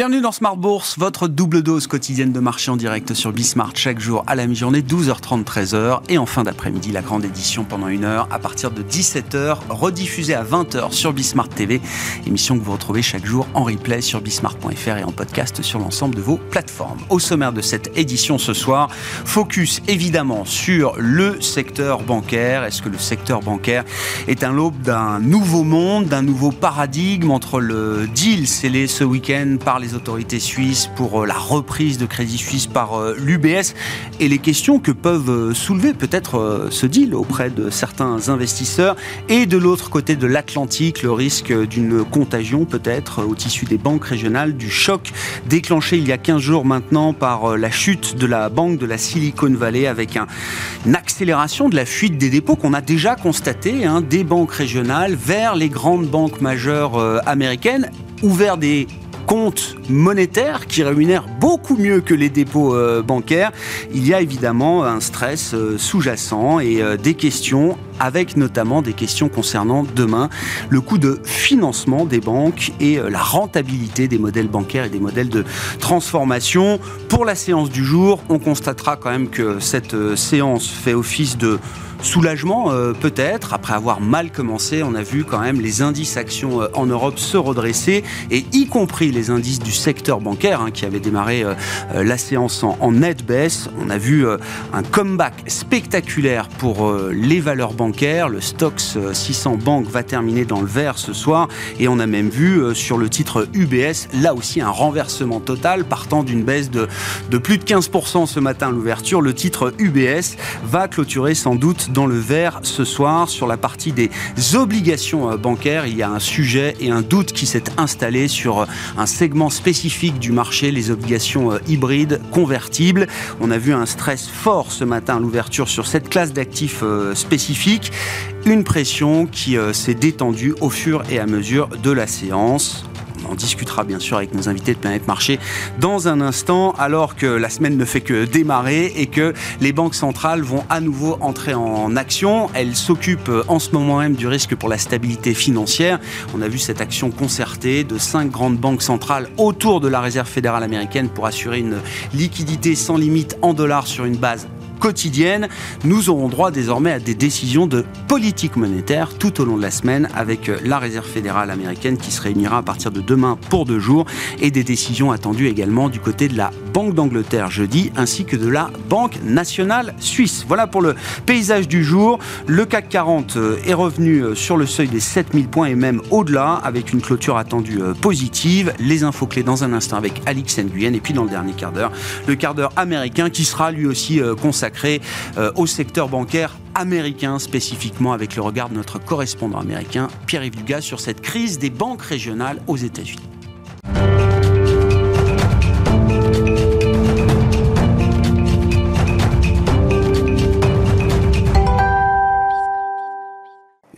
Bienvenue dans Smart Bourse, votre double dose quotidienne de marché en direct sur Bismart chaque jour à la mi-journée, 12h30, 13h. Et en fin d'après-midi, la grande édition pendant une heure à partir de 17h, rediffusée à 20h sur Bismart TV. Émission que vous retrouvez chaque jour en replay sur bismart.fr et en podcast sur l'ensemble de vos plateformes. Au sommaire de cette édition ce soir, focus évidemment sur le secteur bancaire. Est-ce que le secteur bancaire est un l'aube d'un nouveau monde, d'un nouveau paradigme entre le deal scellé ce week-end par les autorités suisses pour euh, la reprise de Crédit Suisse par euh, l'UBS et les questions que peuvent euh, soulever peut-être ce deal auprès de certains investisseurs et de l'autre côté de l'Atlantique, le risque d'une contagion peut-être au tissu des banques régionales, du choc déclenché il y a 15 jours maintenant par la chute de la banque de la Silicon Valley avec un, une accélération de la fuite des dépôts qu'on a déjà constaté hein, des banques régionales vers les grandes banques majeures américaines, ouvert des compte monétaire qui rémunère beaucoup mieux que les dépôts euh, bancaires, il y a évidemment un stress euh, sous-jacent et euh, des questions avec notamment des questions concernant demain le coût de financement des banques et la rentabilité des modèles bancaires et des modèles de transformation. Pour la séance du jour, on constatera quand même que cette séance fait office de Soulagement euh, peut-être, après avoir mal commencé, on a vu quand même les indices actions euh, en Europe se redresser, et y compris les indices du secteur bancaire, hein, qui avait démarré euh, la séance en, en, nette baisse. On a vu un comeback spectaculaire pour les valeurs bancaires. Le Stox 600 Bank va terminer dans le vert ce soir, et on a même vu sur le titre UBS, là aussi un renversement total, partant d'une baisse de plus de 15% ce matin à l'ouverture. Le titre UBS va clôturer sans doute dans le vert ce soir sur la partie des obligations euh, bancaires. Il y a un sujet et un doute qui s'est installé sur euh, un segment spécifique du marché, les obligations euh, hybrides convertibles. On a vu un stress fort ce matin à l'ouverture sur cette classe d'actifs spécifiques. Une pression qui s'est détendue au fur et à mesure de la séance. On discutera bien sûr avec nos invités de Planète Marché dans un instant, alors que la semaine ne fait que démarrer et que les banques centrales vont à nouveau entrer en action. Elles s'occupent euh, en ce moment même du risque pour la stabilité financière. On a vu cette action concertée de cinq grandes banques centrales autour de la Réserve fédérale américaine pour assurer une liquidité sans limite en dollars sur une base quotidienne. Nous aurons droit désormais à des décisions de politique monétaire tout au long de la semaine avec euh, la Réserve fédérale américaine qui se réunira à partir de demain pour deux jours et des décisions attendues également du côté de la Banque d'Angleterre jeudi ainsi que de la Banque nationale suisse. Voilà pour le paysage du jour. Le CAC 40 euh, est revenu euh, sur le seuil des 7000 points et même au-delà avec une clôture attendue positive. Les infos clés dans un instant avec Alix Nguyen et puis dans le dernier quart d'heure, le quart d'heure américain qui sera lui aussi consacré euh, au secteur bancaire américain spécifiquement avec le regard de notre correspondant américain Pierre-Yves Dugas sur cette crise des banques régionales aux États-Unis.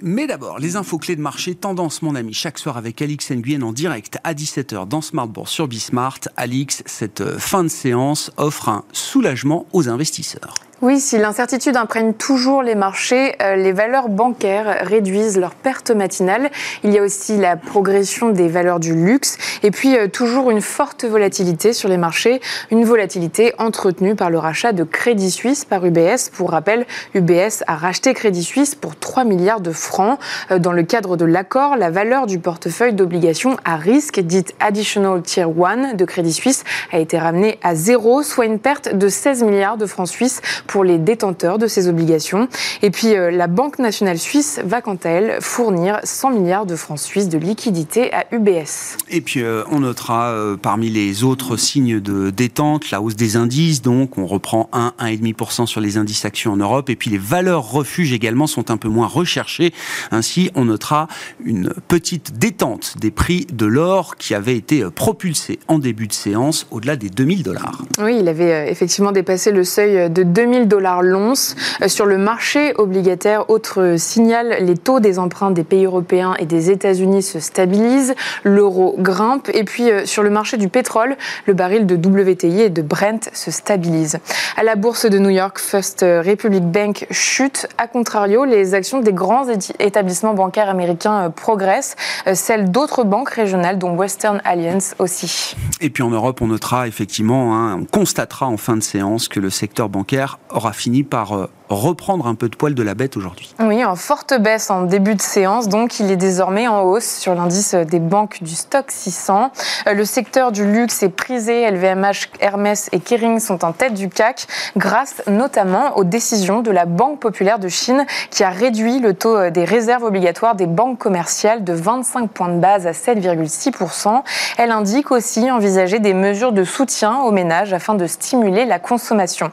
Mais d'abord, les infos clés de marché, tendance mon ami, chaque soir avec Alix Nguyen en direct à 17h dans Smart Bourse sur Bismart. Alix, cette euh, fin de séance offre un soulagement aux investisseurs. Oui, si l'incertitude imprègne toujours les marchés, euh, les valeurs bancaires réduisent leurs pertes matinales. Il y a aussi la progression des valeurs du luxe et puis euh, toujours une forte volatilité sur les marchés, une volatilité entretenue par le rachat de Crédit Suisse par UBS. Pour rappel, UBS a racheté Crédit Suisse pour 3 milliards de francs. Euh, dans le cadre de l'accord, la valeur du portefeuille d'obligations à risque, dite Additional Tier 1 de Crédit Suisse, a été ramenée à zéro, soit une perte de 16 milliards de francs suisses les détenteurs de ces obligations. Et puis euh, la Banque nationale suisse va quant à elle fournir 100 milliards de francs suisses de liquidités à UBS. Et puis euh, on notera euh, parmi les autres signes de détente la hausse des indices, donc on reprend 1, 1,5% sur les indices actions en Europe, et puis les valeurs refuges également sont un peu moins recherchées. Ainsi, on notera une petite détente des prix de l'or qui avait été propulsé en début de séance au-delà des 2000 dollars. Oui, il avait effectivement dépassé le seuil de 2000 000 dollars l'once. Sur le marché obligataire, autre signal, les taux des emprunts des pays européens et des États-Unis se stabilisent, l'euro grimpe, et puis sur le marché du pétrole, le baril de WTI et de Brent se stabilise. À la bourse de New York, First Republic Bank chute. A contrario, les actions des grands établissements bancaires américains progressent, celles d'autres banques régionales, dont Western Alliance aussi. Et puis en Europe, on notera effectivement, hein, on constatera en fin de séance que le secteur bancaire aura fini par euh, reprendre un peu de poil de la bête aujourd'hui. Oui, en forte baisse en début de séance, donc il est désormais en hausse sur l'indice des banques du stock 600. Euh, le secteur du luxe est prisé, LVMH, Hermès et Kering sont en tête du CAC, grâce notamment aux décisions de la Banque populaire de Chine qui a réduit le taux euh, des réserves obligatoires des banques commerciales de 25 points de base à 7,6%. Elle indique aussi envisager des mesures de soutien aux ménages afin de stimuler la consommation.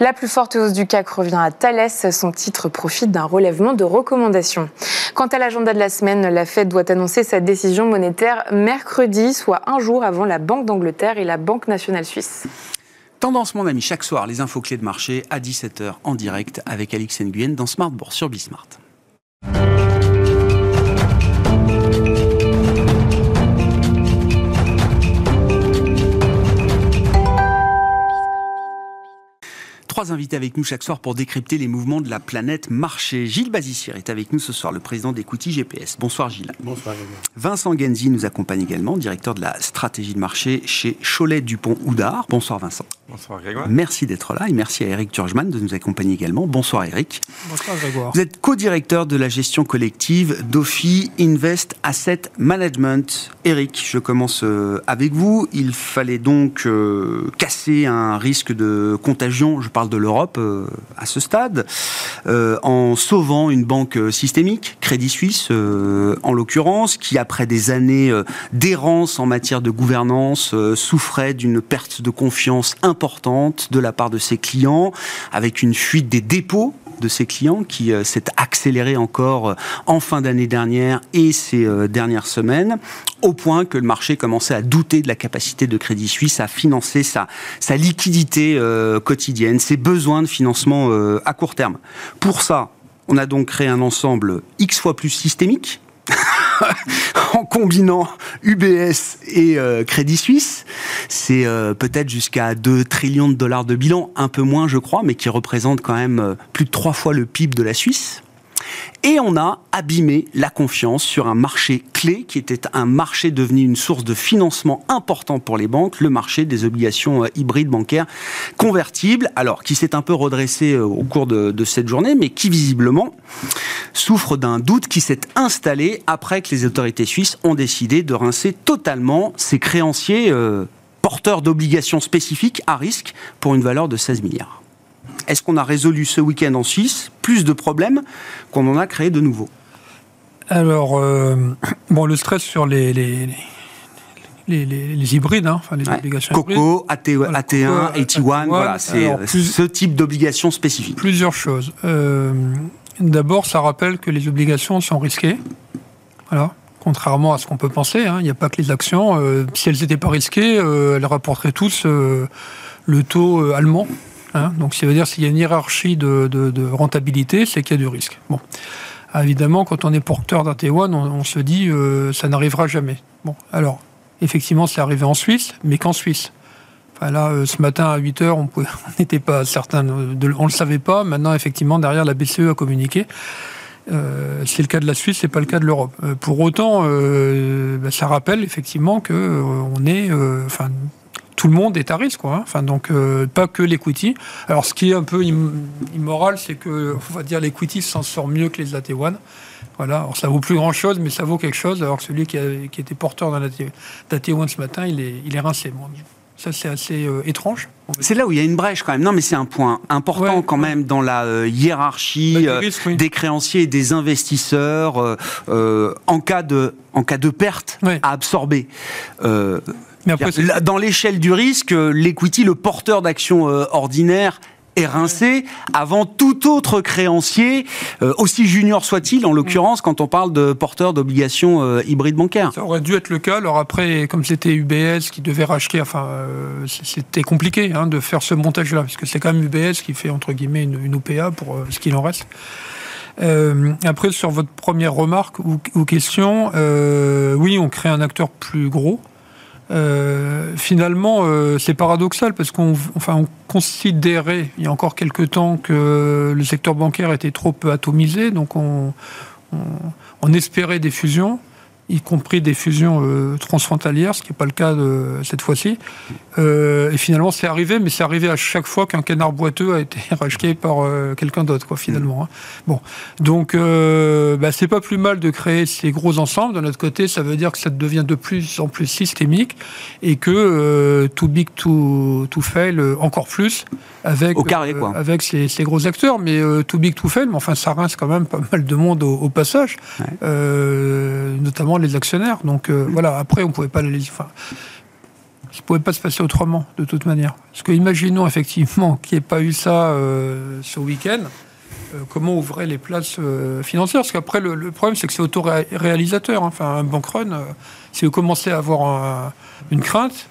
La plus forte hausse du CAC revient à Thales, son titre profite d'un relèvement de recommandations. Quant à l'agenda de la semaine, la Fed doit annoncer sa décision monétaire mercredi, soit un jour avant la Banque d'Angleterre et la Banque nationale suisse. Tendance, mon ami, chaque soir, les infos clés de marché à 17h en direct avec Alix Nguyen dans Smart Bourse sur Bismart. Trois invités avec nous chaque soir pour décrypter les mouvements de la planète marché. Gilles Bazissier est avec nous ce soir, le président d'Equity GPS. Bonsoir Gilles. Bonsoir Vincent Genzi nous accompagne également, directeur de la stratégie de marché chez Cholet Dupont Houdard. Bonsoir Vincent. Bonsoir Grégoire. Merci d'être là et merci à Eric Turgeman de nous accompagner également. Bonsoir Eric. Bonsoir Grégoire. Vous êtes co-directeur de la gestion collective d'OFI Invest Asset Management. Eric, je commence euh, avec vous. Il fallait donc euh, casser un risque de contagion. Je parle de l'Europe euh, à ce stade, euh, en sauvant une banque systémique, Crédit Suisse euh, en l'occurrence, qui après des années d'errance en matière de gouvernance souffrait d'une perte de confiance importante de la part de ses clients, avec une fuite des dépôts de ses clients qui euh, s'est accéléré encore euh, en fin d'année dernière et ces euh, dernières semaines, au point que le marché commençait à douter de la capacité de Crédit Suisse à financer sa, sa liquidité quotidienne, ses besoins de financement à court terme. Pour ça, on a donc créé un ensemble X fois plus systémique en combinant UBS et Crédit Suisse. C'est euh, peut-être jusqu'à 2 trillions de dollars de bilan, un peu moins je crois, mais qui représente quand même euh, plus de trois fois le PIB de la Suisse. Et on a abîmé la confiance sur un marché clé qui était un marché devenu une source de financement important pour les banques, le marché des obligations euh, hybrides bancaires convertibles, alors qui s'est un peu redressé au cours de, cette journée, mais qui visiblement souffre d'un doute qui s'est installé après que les autorités suisses ont décidé de rincer totalement ces créanciers porteurs d'obligations spécifiques à risque pour une valeur de 16 milliards. Est-ce qu'on a résolu ce week-end en Suisse plus de problèmes qu'on en a créé de nouveaux? Alors, euh, bon, le stress sur les, les, les, hybrides, hein, enfin les obligations Coco, AT, 1 AT1, voilà, c'est euh, ce type d'obligations spécifiques. Plusieurs choses. Euh, d'abord, ça rappelle que les obligations sont risquées. Voilà contrairement à ce qu'on peut penser. Hein. Il n'y a pas que les actions. si elles n'étaient pas risquées, elles rapporteraient tous le taux allemand Hein. donc, ça veut dire s'il y a une hiérarchie de, rentabilité, c'est qu'il y a du risque. Bon. Ah, évidemment, quand on est porteur d'un T1, on, se dit euh, ça n'arrivera jamais. Bon, alors, effectivement, c'est arrivé en Suisse, mais qu'en Suisse. Enfin, là, euh, ce matin à 8 h on n'était pas certain, on ne le savait pas. Maintenant, effectivement, derrière, la BCE a communiqué. Euh, c'est le cas de la Suisse, c'est pas le cas de l'Europe. pour autant, bah, ça rappelle effectivement que on est, enfin, tout le monde est à risque, quoi. Hein. Enfin, donc euh, pas que l'equity. Alors, ce qui est un peu immoral, c'est que on va dire l'equity s'en sort mieux que les AT1. Voilà. Alors, ça vaut plus grand chose, mais ça vaut quelque chose. Alors celui qui, était porteur d'un AT1 ce matin, il est, il est rincé. Ça, c'est assez euh, étrange. C'est là où il y a une brèche quand même. Non, mais c'est un point important quand même dans la euh, hiérarchie bah, des créanciers et des investisseurs en, cas de, en cas de perte à absorber. Mais après, dans l'échelle du risque, l'equity, le porteur d'actions euh, ordinaire, érincé avant tout autre créancier, euh, aussi junior soit-il, en l'occurrence, quand on parle de porteurs d'obligations euh, hybrides bancaires. Ça aurait dû être le cas. Alors après, comme c'était UBS qui devait racheter, enfin, euh, c'était compliqué hein, de faire ce montage-là, parce que c'est quand même UBS qui fait, entre guillemets, une, OPA pour ce qu'il en reste. après, sur votre première remarque ou question, oui, on crée un acteur plus gros. Euh, finalement, euh, c'est paradoxal parce qu'on enfin, on considérait il y a encore quelques temps que le secteur bancaire était trop atomisé, donc on, on espérait des fusions y compris des fusions euh, transfrontalières, ce qui n'est pas le cas de, cette fois-ci. Euh, et finalement, c'est arrivé, mais c'est arrivé à chaque fois qu'un canard boiteux a été racheté par euh, quelqu'un d'autre, quoi, finalement. Hein. Bon, donc, bah, c'est pas plus mal de créer ces gros ensembles. De notre côté, ça veut dire que ça devient de plus en plus systémique et que too big to, to fail encore plus avec, Au carré, quoi. avec ces, ces, gros acteurs. Mais too big to fail, mais enfin, ça rince quand même pas mal de monde au, passage, notamment les actionnaires. Donc euh, voilà, après, on pouvait pas les. Enfin, ne pouvait pas se passer autrement, de toute manière. Parce que imaginons effectivement qu'il n'y ait pas eu ça euh, ce week-end. Euh, comment ouvrir les places financières? Parce qu'après, le, problème, c'est que c'est autoréalisateur. Hein. Enfin, un bank run, si vous commencez à avoir une crainte,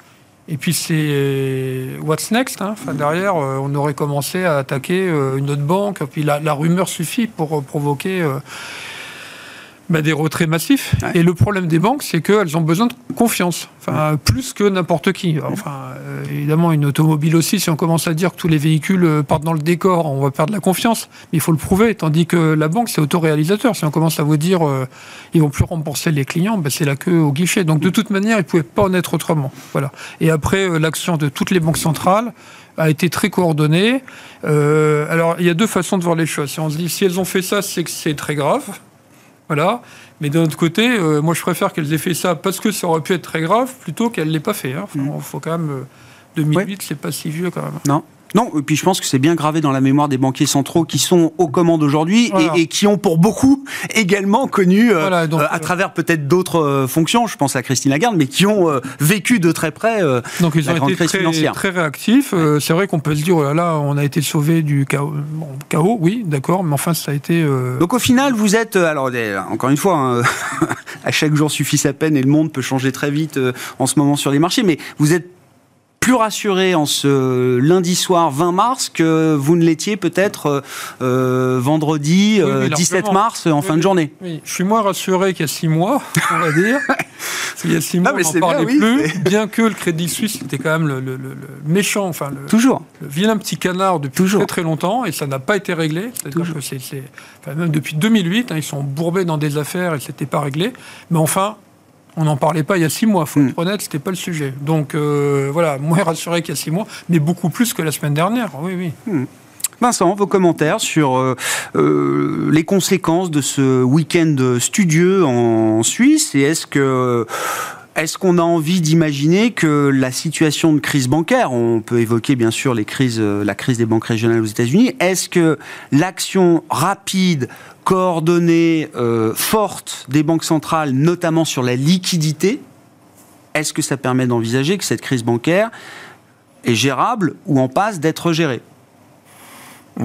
et puis c'est what's next hein? enfin, Derrière, on aurait commencé à attaquer une autre banque. Puis la, la rumeur suffit pour provoquer bah, des retraits massifs. Et le problème des banques, c'est qu'elles ont besoin de confiance, enfin, plus que n'importe qui. Enfin, euh, évidemment, une automobile aussi, si on commence à dire que tous les véhicules euh, partent dans le décor, on va perdre la confiance. Mais il faut le prouver, tandis que la banque, c'est autoréalisateur. Si on commence à vous dire euh, ils vont plus rembourser les clients, bah, c'est la queue au guichet. Donc de toute manière, ils ne pouvaient pas en être autrement. Voilà. Et après, l'action de toutes les banques centrales, a été très coordonnée. alors, il y a deux façons de voir les choses. Si on se dit, si elles ont fait ça, c'est que c'est très grave. Voilà. Mais d'un autre côté, euh, moi je préfère qu'elles aient fait ça parce que ça aurait pu être très grave plutôt qu'elles ne l'aient pas fait. Il hein. mm. faut quand même. 2008, euh, c'est pas si vieux quand même. Non. Non, et puis je pense que c'est bien gravé dans la mémoire des banquiers centraux qui sont aux commandes aujourd'hui et, qui ont pour beaucoup également connu, euh, à euh, travers peut-être d'autres euh, fonctions, je pense à Christine Lagarde, mais qui ont vécu de très près donc ils ont été très, très réactifs. c'est vrai qu'on peut se dire, oh là là, on a été sauvé du chaos. chaos oui, d'accord, mais enfin ça a été... Donc au final, vous êtes, alors encore une fois, hein, à chaque jour suffit sa peine et le monde peut changer très vite en ce moment sur les marchés, mais vous êtes plus rassuré en ce lundi soir 20 mars que vous ne l'étiez peut-être euh, euh, vendredi 17 euh, mars en fin de journée. Oui, je suis moins rassuré qu'il y a six mois, on va dire. Il y a six mois, on n'en parlait plus, bien que le Crédit Suisse était quand même le, méchant, enfin le, Toujours. vilain petit canard depuis très très longtemps, et ça n'a pas été réglé. C'est-à-dire que c'est, même depuis 2008, hein, ils sont bourbés dans des affaires et c'était pas réglé. Mais enfin, on n'en parlait pas il y a six mois, faut être hmm. honnête, c'était pas le sujet. Donc euh, voilà, moins rassuré qu'il y a six mois, mais beaucoup plus que la semaine dernière, oui, oui. Hmm. Vincent, vos commentaires sur euh, euh, les conséquences de ce week-end studieux en Suisse et est-ce que est-ce qu'on a envie d'imaginer que la situation de crise bancaire, on peut évoquer bien sûr crises, la crise des banques régionales aux États-Unis, est-ce que l'action rapide, coordonnée, euh, forte des banques centrales, notamment sur la liquidité, est-ce que ça permet d'envisager que cette crise bancaire est gérable ou en passe d'être gérée?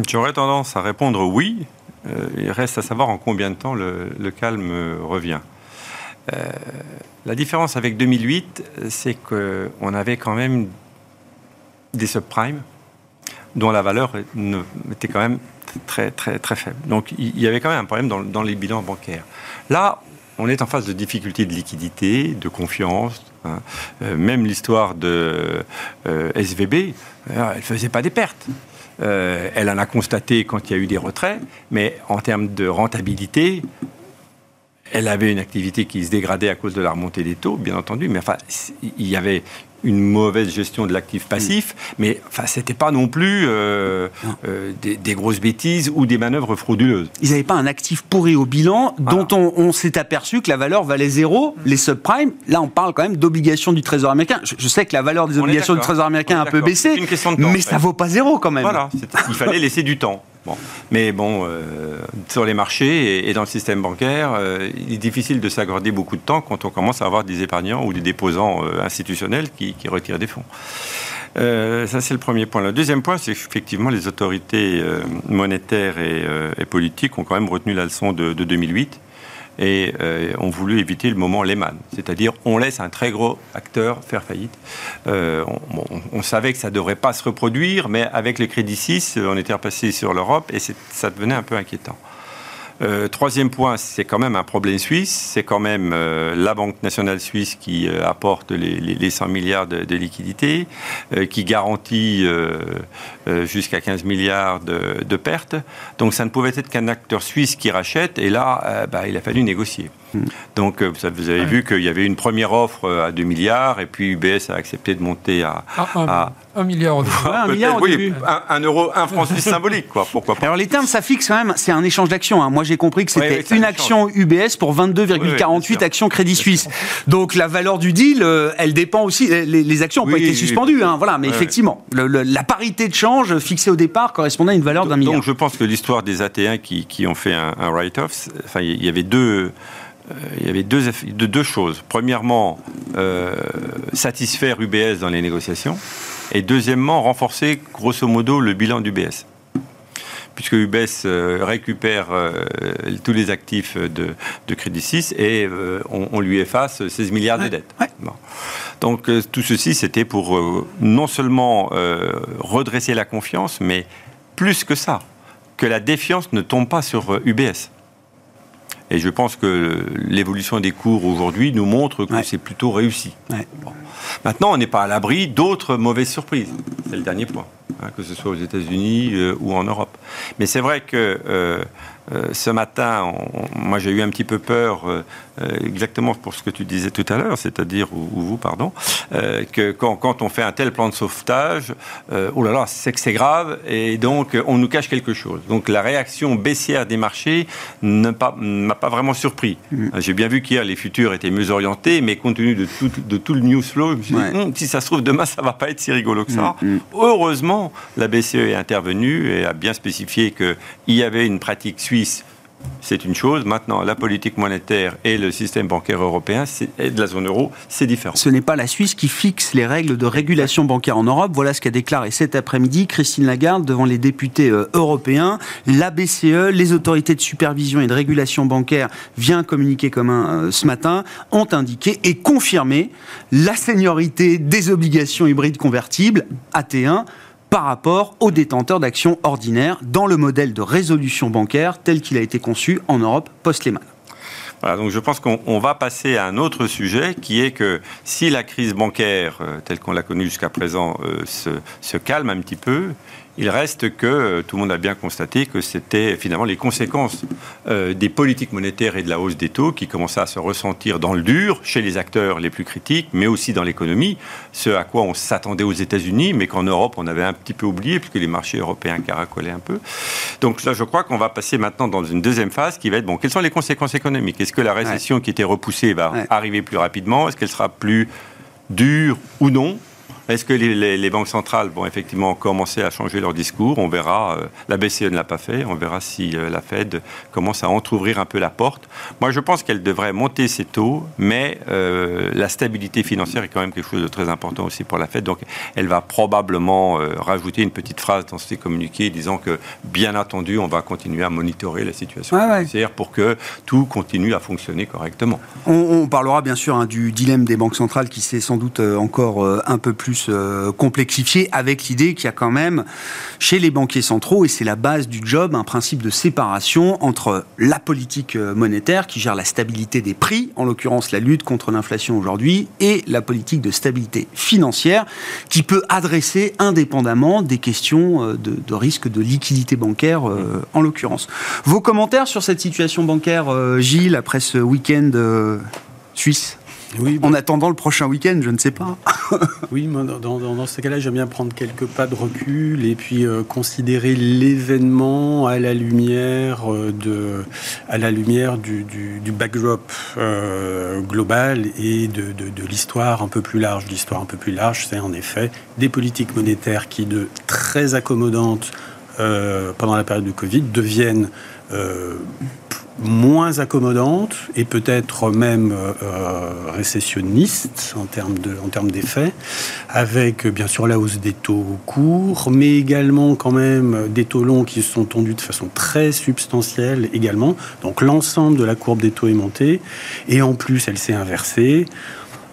J'aurais tendance à répondre oui. Euh, il reste à savoir en combien de temps le, calme revient. Euh, la différence avec 2008, c'est qu'on avait quand même des subprimes dont la valeur était quand même très, très, très faible. Donc il y avait quand même un problème dans, les bilans bancaires. Là, on est en phase de difficultés de liquidité, de confiance. Hein. Euh, même l'histoire de euh, SVB, elle ne faisait pas des pertes. elle en a constaté quand il y a eu des retraits, mais en termes de rentabilité, elle avait une activité qui se dégradait à cause de la remontée des taux, bien entendu, mais enfin, il y avait une mauvaise gestion de l'actif passif, mm. mais enfin, c'était pas non plus euh, euh, des, grosses bêtises ou des manœuvres frauduleuses. Ils n'avaient pas un actif pourri au bilan dont on, s'est aperçu que la valeur valait zéro. Mm. Les subprimes, là, on parle quand même d'obligations du Trésor américain. Je, sais que la valeur des obligations du Trésor américain a un peu baissé, mais ça vaut pas zéro quand même. Voilà, il fallait laisser du temps. Bon. Mais bon, euh, sur les marchés et, dans le système bancaire, euh, il est difficile de s'accorder beaucoup de temps quand on commence à avoir des épargnants ou des déposants euh, institutionnels qui, retirent des fonds. Euh, ça, c'est le premier point. Le deuxième point, c'est qu'effectivement, les autorités euh, monétaires euh, et, politiques ont quand même retenu la leçon de, 2008 et ont voulu éviter le moment Lehman. C'est-à-dire, on laisse un très gros acteur faire faillite. On, savait que ça ne devrait pas se reproduire, mais avec le Crédit 6, on était repassé sur l'Europe et ça devenait un peu inquiétant. Euh, troisième point, c'est quand même un problème suisse. C'est quand même euh, la Banque nationale suisse qui euh, apporte les, 100 milliards de, liquidités, qui garantit jusqu'à 15 milliards de, pertes. Donc ça ne pouvait être qu'un acteur suisse qui rachète. Et là, bah, il a fallu négocier. Donc, euh, vous avez vu qu'il y avait une première offre à 2 milliards, et puis UBS a accepté de monter à. 1 ah, milliard au début. un milliard oui, Un, euro, un franc suisse symbolique, quoi. Pourquoi pas Alors, les termes, ça fixe quand même, c'est un échange d'actions. Hein. Moi, j'ai compris que c'était une action UBS pour 22,48 actions Crédit Suisse. Donc, la valeur du deal, euh, elle dépend aussi. Les, actions n'ont pas été suspendues, hein, voilà, mais effectivement, la parité de change fixée au départ correspondait à une valeur d'un milliard. Donc, je pense que l'histoire des AT1 qui, qui ont fait un, un write-off, enfin, il y avait deux. Euh, il y avait deux, deux choses. Premièrement, euh, satisfaire UBS dans les négociations. Et deuxièmement, renforcer grosso modo le bilan d'UBS puisque UBS euh, récupère tous les actifs de, Crédit Suisse et on, lui efface 16 milliards de dettes. Donc tout ceci, c'était pour non seulement redresser la confiance, mais plus que ça, que la défiance ne tombe pas sur UBS. Et je pense que l'évolution des cours aujourd'hui nous montre que c'est plutôt réussi. Maintenant, on n'est pas à l'abri d'autres mauvaises surprises. C'est le dernier point, hein, que ce soit aux États-Unis euh, ou en Europe. Mais c'est vrai que euh, euh, ce matin, moi j'ai eu un petit peu peur, euh, euh, exactement pour ce que tu disais tout à l'heure, c'est-à-dire, ou, vous, pardon, que quand, on fait un tel plan de sauvetage, oh là là, c'est que c'est grave, et donc on nous cache quelque chose. Donc la réaction baissière des marchés ne m'a pas vraiment surpris. Mm. J'ai bien vu qu'hier les futurs étaient mieux orientés, mais compte tenu de tout, de tout le news flow, je me suis dit, hum, si ça se trouve, demain ça va pas être si rigolo que ça. Mm, mm. Heureusement, la BCE est intervenue et a bien spécifié qu'il y avait une pratique suivante c'est une chose. Maintenant, la politique monétaire et le système bancaire européen et de la zone euro, c'est différent. Ce n'est pas la Suisse qui fixe les règles de régulation bancaire en Europe. Voilà ce qu'a déclaré cet après-midi Christine Lagarde devant les députés euh, européens. La BCE, les autorités de supervision et de régulation bancaire, vient communiquer commun euh, ce matin, ont indiqué et confirmé la seniorité des obligations hybrides convertibles AT1 par rapport aux détenteurs d'actions ordinaires dans le modèle de résolution bancaire tel qu'il a été conçu en Europe post-Lehman. Voilà, donc je pense qu'on va passer à un autre sujet qui est que si la crise bancaire, euh, telle qu'on l'a connue jusqu'à présent, euh, se, se, calme un petit peu, il reste que euh, tout le monde a bien constaté que c'était finalement les conséquences euh, des politiques monétaires et de la hausse des taux qui commençaient à se ressentir dans le dur chez les acteurs les plus critiques, mais aussi dans l'économie, ce à quoi on s'attendait aux États-Unis, mais qu'en Europe on avait un petit peu oublié puisque les marchés européens caracolaient un peu. Donc là, je crois qu'on va passer maintenant dans une deuxième phase qui va être bon. Quelles sont les conséquences économiques? Est-ce que la récession qui était repoussée va arriver plus rapidement? Est-ce qu'elle sera plus dure ou non? Est-ce que les, banques centrales vont effectivement commencer à changer leur discours? On verra. Euh, la BCE ne l'a pas fait. On verra si euh, la Fed commence à entrouvrir un peu la porte. Moi, je pense qu'elle devrait monter ses taux, mais euh, la stabilité financière est quand même quelque chose de très important aussi pour la Fed. Donc, elle va probablement rajouter une petite phrase dans ses communiqués disant que, bien entendu, on va continuer à monitorer la situation financière pour que tout continue à fonctionner correctement. On, parlera bien sûr hein, du dilemme des banques centrales qui s'est sans doute encore un peu plus euh, complexifié avec l'idée qu'il y a quand même chez les banquiers centraux, et c'est la base du job, un principe de séparation entre la politique euh, monétaire qui gère la stabilité des prix, en l'occurrence la lutte contre l'inflation aujourd'hui, et la politique de stabilité financière qui peut adresser indépendamment des questions euh, de risque de liquidité bancaire en l'occurrence. Vos commentaires sur cette situation bancaire, Gilles, après ce week-end suisse? Oui, En attendant le prochain week-end, je ne sais pas. oui, dans, dans, ce cas-là, j'aime bien prendre quelques pas de recul et puis euh, considérer l'événement à la lumière euh, de, à la lumière du, du, backdrop euh, global et de, de, l'histoire un peu plus large. L'histoire un peu plus large, c'est en effet des politiques monétaires qui, de très accommodantes pendant la période de Covid, deviennent moins accommodante et peut-être même euh, récessionniste en termes de, en termes d'effets, avec bien sûr la hausse des taux courts, mais également quand même des taux longs qui se sont tendus de façon très substantielle également. Donc l'ensemble de la courbe des taux est montée et en plus elle s'est inversée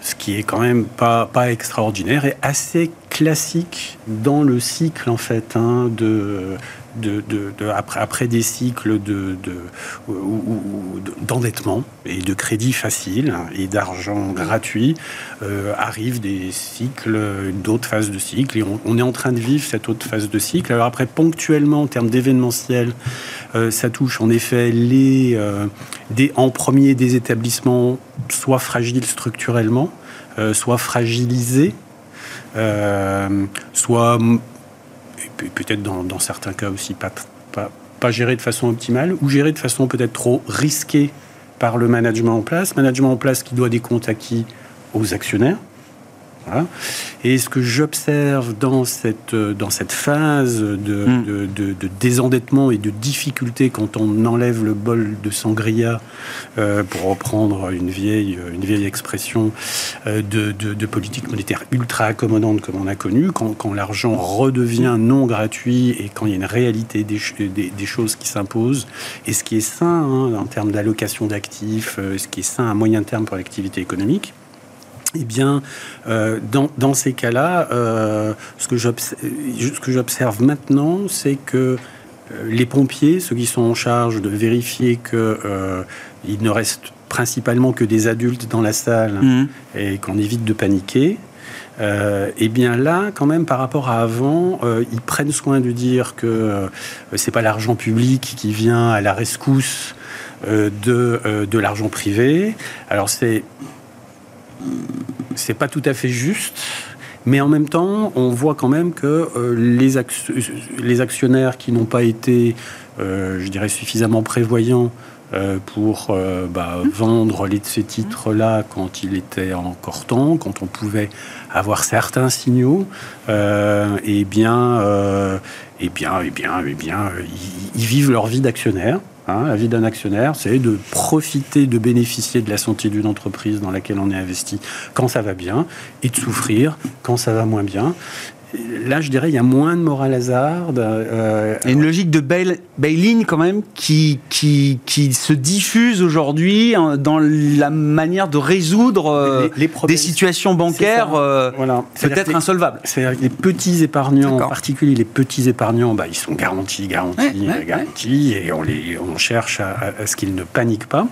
ce qui est quand même pas, pas extraordinaire et assez classique dans le cycle en fait hein, de, de, après, des cycles de, d'endettement et de crédit facile et d'argent gratuit euh, arrivent des cycles, d'autres phases de cycle et on, est en train de vivre cette autre phase de cycle. Alors après ponctuellement en termes d'événementiel, euh, ça touche en effet les euh, des, en premier des établissements soit fragiles structurellement, soit fragilisés soit peut-être dans, certains cas aussi pas, géré de façon optimale, ou géré de façon peut-être trop risquée par le management en place, management en place qui doit des comptes acquis aux actionnaires, et ce que j'observe dans cette, dans cette phase de, hmm. de, désendettement et de difficulté quand on enlève le bol de sangria, euh, pour reprendre une vieille, une vieille expression euh, de, politique monétaire ultra accommodante comme on a connu, quand, quand l'argent redevient non gratuit et quand il y a une réalité des, des, choses qui s'imposent, et ce qui est sain hein, en termes d'allocation d'actifs, euh, ce qui est sain à moyen terme pour l'activité économique, eh bien, euh, dans, dans, ces cas-là, euh, ce que j'observe maintenant, c'est que euh, les pompiers, ceux qui sont en charge de vérifier qu'il ne reste principalement que des adultes dans la salle mmh. et qu'on évite de paniquer, eh bien là, quand même, par rapport à avant, ils prennent soin de dire que c'est pas l'argent public qui vient à la rescousse de, de l'argent privé. Alors c'est c'est pas tout à fait juste. Mais en même temps, on voit quand même que euh, les, les, actionnaires qui n'ont pas été, euh, je dirais, suffisamment prévoyants euh, pour bah, vendre les, ces titres-là quand il était encore temps, quand on pouvait avoir certains signaux, eh bien, eh bien, eh bien, eh bien, ils, ils vivent leur vie d'actionnaire. Hein, la vie d'un actionnaire, c'est de profiter, de bénéficier de la santé d'une entreprise dans laquelle on est investi quand ça va bien et de souffrir quand ça va moins bien là, je dirais, il y a moins de morale hasard. Euh, il y a une logique de bail-in quand même qui, qui, qui se diffuse aujourd'hui hein, dans la manière de résoudre euh, des situations bancaires euh, voilà. peut-être insolvables. C'est-à-dire que les petits épargnants, en particulier les petits épargnants, bah, ils sont garantis, garantis, garantis, et on, les, on cherche à, à ce qu'ils ne paniquent pas.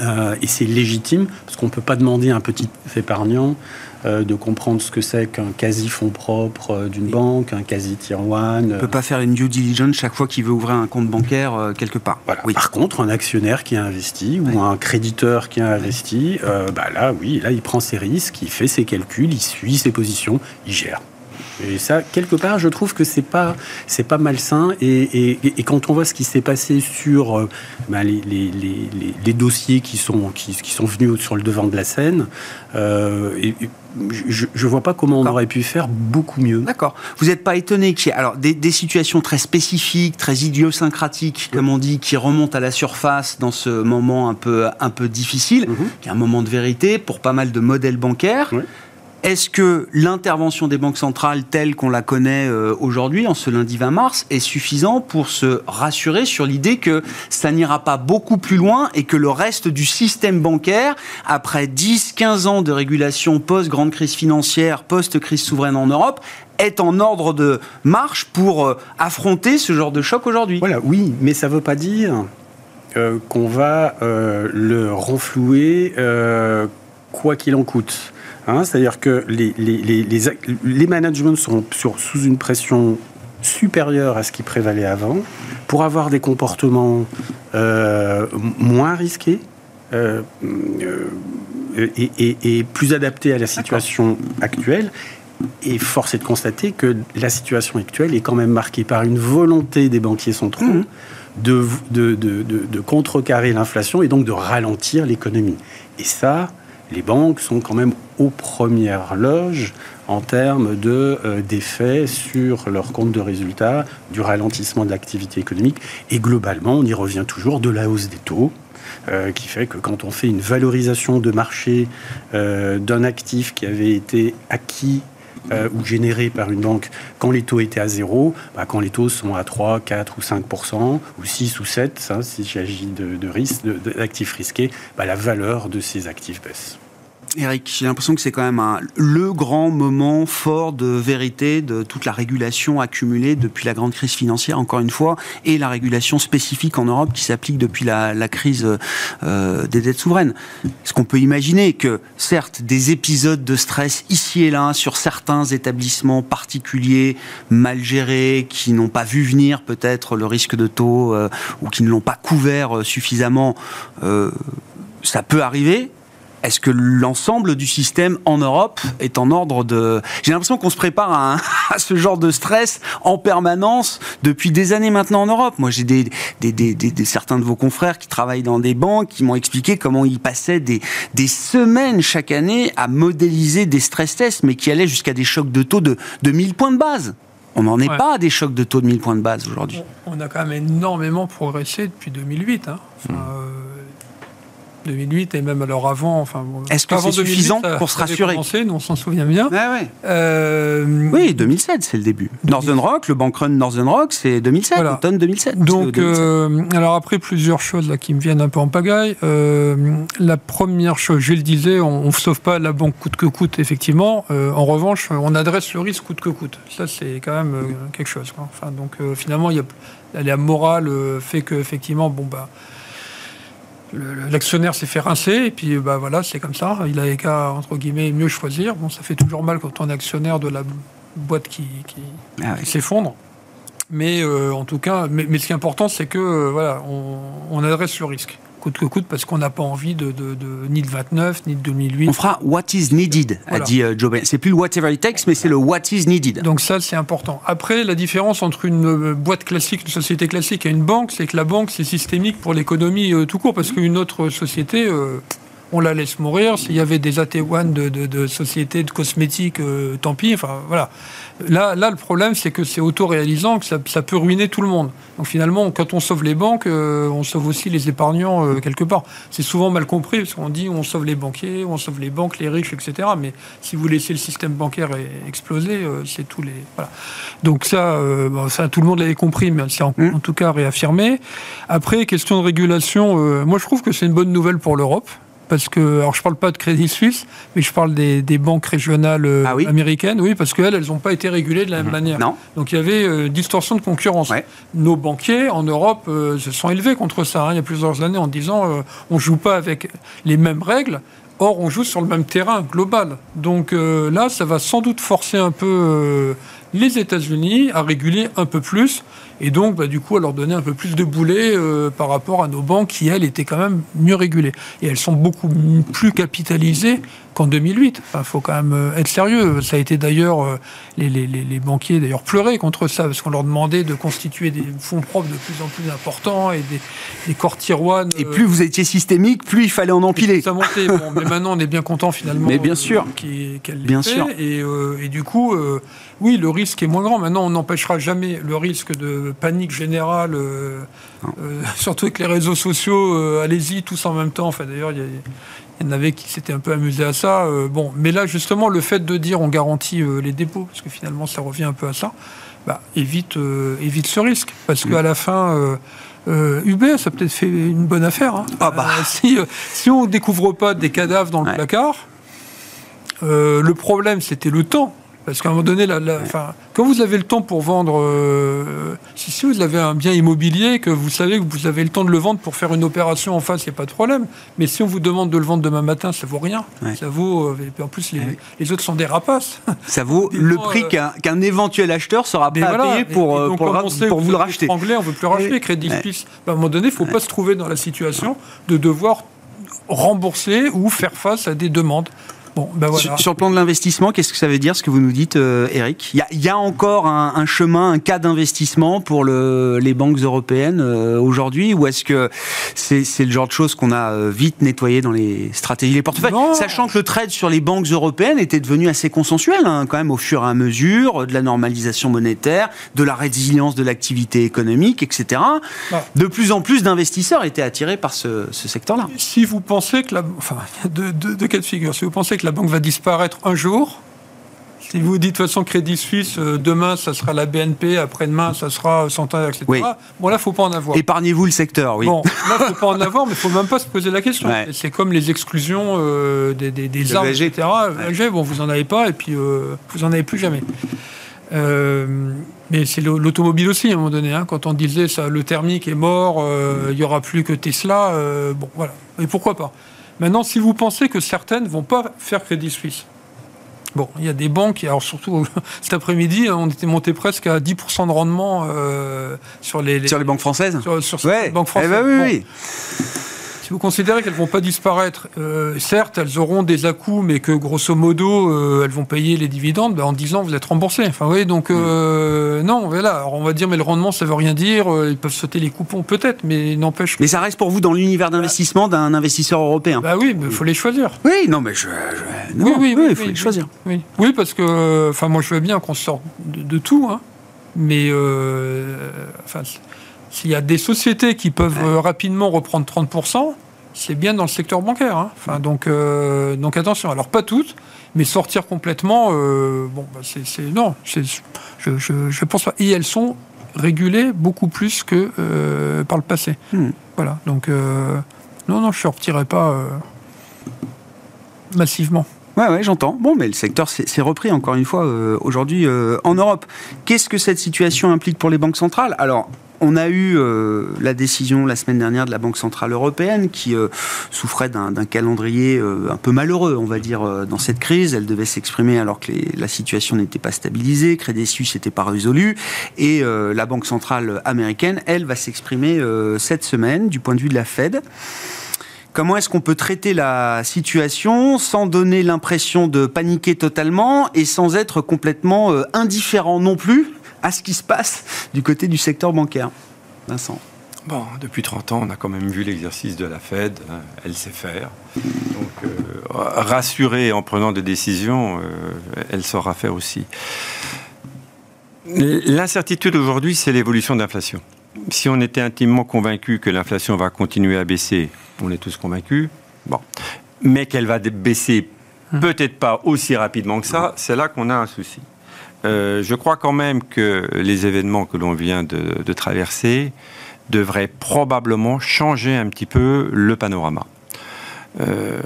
Et c'est légitime, parce qu'on ne peut pas demander à un petit épargnant euh, de comprendre ce que c'est qu'un quasi-fonds propre euh, d'une banque, un quasi-tier one. On ne peut pas faire une due diligence chaque fois qu'il veut ouvrir un compte bancaire euh, quelque part. Par contre, un actionnaire qui a investi ou un créditeur qui a investi, bah là, oui, là, il prend ses risques, il fait ses calculs, il suit ses positions, il gère. Et ça, quelque part, je trouve que c'est pas c'est pas malsain. Et, et, quand on voit ce qui s'est passé sur euh, ben, les, les, les, les, dossiers qui sont qui, qui, sont venus sur le devant de la scène, euh, et, je ne vois pas comment on aurait pu faire beaucoup mieux. D'accord. Vous n'êtes pas étonné qu'il y ait alors, des, des, situations très spécifiques, très idiosyncratiques, comme on dit, qui remontent à la surface dans ce moment un peu, un peu difficile, qui est un moment de vérité pour pas mal de modèles bancaires. Oui. Est-ce que l'intervention des banques centrales telle qu'on la connaît euh, aujourd'hui, en ce lundi 20 mars, est suffisant pour se rassurer sur l'idée que ça n'ira pas beaucoup plus loin et que le reste du système bancaire, après 10-15 ans de régulation post-grande crise financière, post-crise souveraine en Europe, est en ordre de marche pour euh, affronter ce genre de choc aujourd'hui? Voilà, oui, mais ça ne veut pas dire euh, qu'on va le renflouer quoi qu'il en coûte. Hein, c'est-à-dire que les, les, les, managements sont sur, sous une pression supérieure à ce qui prévalait avant pour avoir des comportements euh, moins risqués. Euh, euh, et, plus adaptés à la situation actuelle. Et force est de constater que la situation actuelle est quand même marquée par une volonté des banquiers centraux mmh. de, de, de, de, contrecarrer l'inflation et donc de ralentir l'économie. Et ça, les banques sont quand même aux premières loges en termes de euh, sur leur compte de résultats, du ralentissement de l'activité économique. Et globalement, on y revient toujours de la hausse des taux. Euh, qui fait que quand on fait une valorisation de marché euh, d'un actif qui avait été acquis euh, ou généré par une banque quand les taux étaient à zéro, bah, quand les taux sont à 3, 4 ou 5 ou 6 ou 7, hein, s'il s'agit de, de d'actifs risqués, bah, la valeur de ces actifs baisse. Eric, j'ai l'impression que c'est quand même le grand moment fort de vérité de toute la régulation accumulée depuis la grande crise financière, encore une fois, et la régulation spécifique en Europe qui s'applique depuis la, crise euh, des dettes souveraines. Est-ce qu'on peut imaginer que, certes, des épisodes de stress ici et là sur certains établissements particuliers, mal gérés, qui n'ont pas vu venir peut-être le risque de taux euh, ou qui ne l'ont pas couvert euh, suffisamment, ça peut arriver est-ce que l'ensemble du système en Europe est en ordre de... J'ai l'impression qu'on se prépare à, à, ce genre de stress en permanence depuis des années maintenant en Europe. Moi, j'ai des, des, des, des, certains de vos confrères qui travaillent dans des banques qui m'ont expliqué comment ils passaient des, des semaines chaque année à modéliser des stress tests, mais qui allaient jusqu'à des chocs de taux de, de 1000 points de base. On n'en est ouais. pas à des chocs de taux de 1000 points de base aujourd'hui. On a quand même énormément progressé depuis 2008. Hein. Enfin, mmh. euh 2008 et même alors avant. Enfin, Est-ce que c'est suffisant ça, pour se rassurer commencé, nous, On s'en souvient bien. Ah ouais. euh, oui, 2007, c'est le début. 2007. Northern Rock, le bank run Northern Rock, c'est 2007, voilà. automne 2007. Donc, 2007. Euh, alors après, plusieurs choses là, qui me viennent un peu en pagaille. Euh, la première chose, je le disais, on ne sauve pas la banque coûte que coûte, effectivement. En revanche, on adresse le risque coûte que coûte. Ça, c'est quand même quelque chose. Quoi. Enfin, donc, finalement, il y a, la morale fait que, effectivement, bon, bah l'actionnaire s'est fait rincer et puis bah voilà c'est comme ça. Il avait qu'à entre guillemets mieux choisir. Bon ça fait toujours mal quand on est actionnaire de la boîte qui, qui, ah oui. qui s'effondre. Mais euh, en tout cas mais, mais ce qui est important c'est que euh, voilà on, on, adresse le risque coûte que coûte parce qu'on n'a pas envie de, de, de, ni de 29 ni de 2008 on fera what is needed voilà. a dit euh, Joe Biden c'est plus le whatever it takes mais c'est le what is needed donc ça c'est important après la différence entre une euh, boîte classique une société classique et une banque c'est que la banque c'est systémique pour l'économie euh, tout court parce qu'une autre société euh, on la laisse mourir. S'il y avait des AT1 de, de, de, sociétés de cosmétiques, euh, tant pis. Enfin, voilà. Là, là, le problème, c'est que c'est autoréalisant, que ça, ça, peut ruiner tout le monde. Donc finalement, quand on sauve les banques, euh, on sauve aussi les épargnants euh, quelque part. C'est souvent mal compris, parce qu'on dit on sauve les banquiers, on sauve les banques, les riches, etc. Mais si vous laissez le système bancaire exploser, euh, c'est tous les... Voilà. Donc ça, bon, ça, tout le monde l'avait compris, mais c'est en, mmh. en, tout cas réaffirmé. Après, question de régulation, moi je trouve que c'est une bonne nouvelle pour l'Europe parce que, alors je parle pas de Crédit Suisse, mais je parle des, des banques régionales euh, ah oui américaines, oui, parce qu'elles, elles n'ont pas été régulées de la même Mhm. mmh. manière. Non. Donc il y avait euh, distorsion de concurrence. Ouais. Nos banquiers en Europe euh, se sont élevés contre ça hein, il y a plusieurs années en disant euh, on joue pas avec les mêmes règles. Or, on joue sur le même terrain global. Donc là, ça va sans doute forcer un peu les États-Unis à réguler un peu plus et donc bah, du coup à leur donner un peu plus de boulet euh, par rapport à nos banques qui elles étaient quand même mieux régulées. Et elles sont beaucoup plus capitalisées qu'en 2008. Il enfin, faut quand même euh, être sérieux. Ça a été d'ailleurs euh, les, les, les, banquiers d'ailleurs pleuraient contre ça parce qu'on leur demandait de constituer des fonds propres de plus en plus importants et des, des corps. Et plus vous étiez systémique, plus il fallait en empiler. Ça montait. Bon, mais maintenant on est bien content finalement. Mais bien sûr. Qu qu bien fait. sûr. Et, et du coup oui, le risque est moins grand. Maintenant, on n'empêchera jamais le risque de panique générale, euh, euh, surtout avec les réseaux sociaux. Euh, Allez-y, tous en même temps. Enfin, d'ailleurs, il y, y, en avait qui s'étaient un peu amusés à ça. Euh, bon, mais là, justement, le fait de dire on garantit euh, les dépôts, parce que finalement, ça revient un peu à ça, bah, évite, euh, évite ce risque. Parce qu'à la fin. Euh, UBS a peut-être fait une bonne affaire. Hein. Ah bah. si, si on ne découvre pas des cadavres dans le ouais. placard, le problème c'était le temps. Parce qu'à un moment donné, la, la, enfin, quand vous avez le temps pour vendre, euh, si, si, vous avez un bien immobilier, que vous savez que vous avez le temps de le vendre pour faire une opération en face, il n'y a pas de problème. Mais si on vous demande de le vendre demain matin, ça vaut rien. Ouais. Ça vaut, euh, en plus, les, ouais. les, autres sont des rapaces. Ça vaut le prix euh, qu'un qu éventuel acheteur sera voilà. payer pour, donc, pour, on sait, pour vous le racheter. Anglais, on ne veut plus racheter. Crédit Suisse, à un moment donné, il ne faut pas se trouver dans la situation de devoir rembourser ou faire face à des demandes. Bon, ben voilà. sur, sur, le plan de l'investissement, qu'est-ce que ça veut dire ce que vous nous dites, euh, Eric? Il y, y, a encore un, un, chemin, un cas d'investissement pour le, les banques européennes euh, aujourd'hui Ou est-ce que c'est le genre de choses qu'on a euh, vite nettoyé dans les stratégies, les portefeuilles? Non. Sachant que le trade sur les banques européennes était devenu assez consensuel, hein, quand même, au fur et à mesure de la normalisation monétaire, de la résilience de l'activité économique, etc. Ouais. De plus en plus d'investisseurs étaient attirés par ce, ce secteur-là. Si vous pensez que la. Enfin, de, de, de cas de figure? Si vous pensez que la banque va disparaître un jour, si vous dites de toute façon Crédit Suisse, euh, demain ça sera la BNP, après-demain ça sera Santander, etc. Oui. Bon là, faut pas en avoir. Épargnez-vous le secteur, oui. Bon, là, il ne faut pas en avoir, mais il ne faut même pas se poser la question. Ouais. C'est comme les exclusions euh, des, des, des armes, etc. Ouais. bon, vous n'en avez pas, et puis euh, vous n'en avez plus jamais. Mais c'est l'automobile aussi à un moment donné. Hein, quand on disait ça, le thermique est mort, il n'y aura plus que Tesla. bon, voilà. Et pourquoi pas? Maintenant, si vous pensez que certaines ne vont pas faire Crédit Suisse, bon, il y a des banques, alors surtout cet après-midi, on était monté presque à 10% de rendement euh, sur, les, les, sur les banques françaises Sur, sur ouais. les banques françaises. Eh ben oui, bon. oui. Si vous considérez qu'elles ne vont pas disparaître, euh, certes, elles auront des à-coups, mais que grosso modo, euh, elles vont payer les dividendes, ben, en 10 ans, vous êtes remboursé. Enfin, oui, donc, euh, mmh. non, voilà. Alors, on va dire, mais le rendement, ça ne veut rien dire. Ils peuvent sauter les coupons, peut-être, mais n'empêche. Mais ça reste pour vous dans l'univers d'investissement d'un investisseur européen. Bah oui, mais il faut les choisir. Oui, non, mais je. je... Non, oui, oui, oui, il faut oui, les choisir. Oui, oui parce que, enfin, moi, je veux bien qu'on sorte de, de, tout, hein, mais, enfin, s'il y a des sociétés qui peuvent ouais. rapidement reprendre 30%, c'est bien dans le secteur bancaire. Hein. Enfin, donc, euh, donc attention. Alors pas toutes, mais sortir complètement, euh, bon, bah c'est non, je, je, je, pense pas. Et elles sont régulées beaucoup plus que euh, par le passé. Hmm. Voilà. Donc non, non, je ne sortirai pas massivement. Ouais, ouais, j'entends. Bon, mais le secteur s'est repris encore une fois euh, aujourd'hui euh, en Europe. Qu'est-ce que cette situation implique pour les banques centrales? Alors, on a eu euh, la décision la semaine dernière de la Banque Centrale Européenne qui euh, souffrait d'un calendrier euh, un peu malheureux, on va dire, dans cette crise. Elle devait s'exprimer alors que les, la situation n'était pas stabilisée, Crédit Suisse n'était pas résolu. Et la Banque Centrale Américaine, elle, va s'exprimer cette semaine du point de vue de la Fed. Comment est-ce qu'on peut traiter la situation sans donner l'impression de paniquer totalement et sans être complètement indifférent non plus? À ce qui se passe du côté du secteur bancaire. Vincent. Bon, depuis 30 ans, on a quand même vu l'exercice de la Fed. Hein, elle sait faire. Donc, euh, rassurer en prenant des décisions, euh, elle saura faire aussi. L'incertitude aujourd'hui, c'est l'évolution de l'inflation. Si on était intimement convaincu que l'inflation va continuer à baisser, on est tous convaincus, bon, mais qu'elle va baisser peut-être pas aussi rapidement que ça, c'est là qu'on a un souci. Euh, je crois quand même que les événements que l'on vient de, traverser devraient probablement changer un petit peu le panorama. Euh,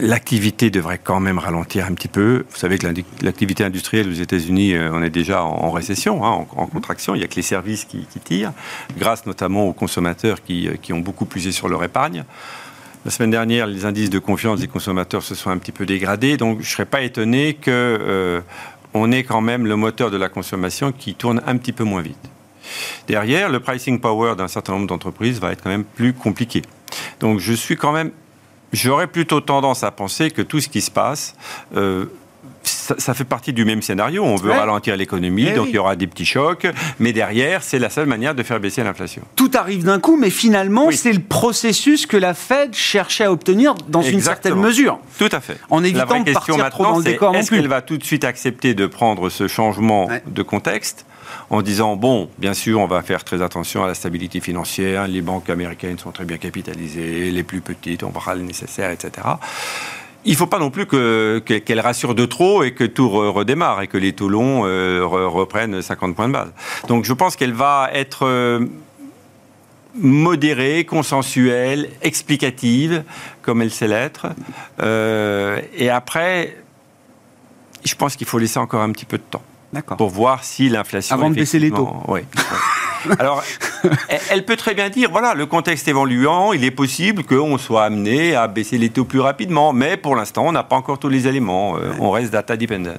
l'activité devrait quand même ralentir un petit peu. Vous savez que l'activité industrielle aux États-Unis, on est déjà en, récession, hein, en, contraction. Il n'y a que les services qui, tirent, grâce notamment aux consommateurs qui, ont beaucoup pusé sur leur épargne. La semaine dernière, les indices de confiance des consommateurs se sont un petit peu dégradés, donc je ne serais pas étonné que euh, on est quand même le moteur de la consommation qui tourne un petit peu moins vite. Derrière, le pricing power d'un certain nombre d'entreprises va être quand même plus compliqué. Donc je suis quand même, j'aurais plutôt tendance à penser que tout ce qui se passe euh, ça, ça, fait partie du même scénario. On veut ouais. ralentir l'économie, donc oui. il y aura des petits chocs. Mais derrière, c'est la seule manière de faire baisser l'inflation. Tout arrive d'un coup, mais finalement, oui. c'est le processus que la Fed cherchait à obtenir dans Exactement. une certaine mesure. Tout à fait. En évitant de partir trop dans le décor Est-ce qu'elle va tout de suite accepter de prendre ce changement ouais. de contexte en disant bon, bien sûr, on va faire très attention à la stabilité financière. Les banques américaines sont très bien capitalisées, les plus petites, on fera le nécessaire, etc il ne faut pas non plus qu'elle que, qu rassure de trop et que tout re redémarre et que les taux longs euh, re reprennent 50 points de base. Donc je pense qu'elle va être euh, modérée, consensuelle, explicative, comme elle sait l'être. Euh, et après, je pense qu'il faut laisser encore un petit peu de temps. Pour voir si l'inflation. Avant de baisser les taux. Oui. Alors, elle peut très bien dire, voilà, le contexte évoluant, il est possible qu'on soit amené à baisser les taux plus rapidement, mais pour l'instant, on n'a pas encore tous les éléments, euh, on reste data dependent.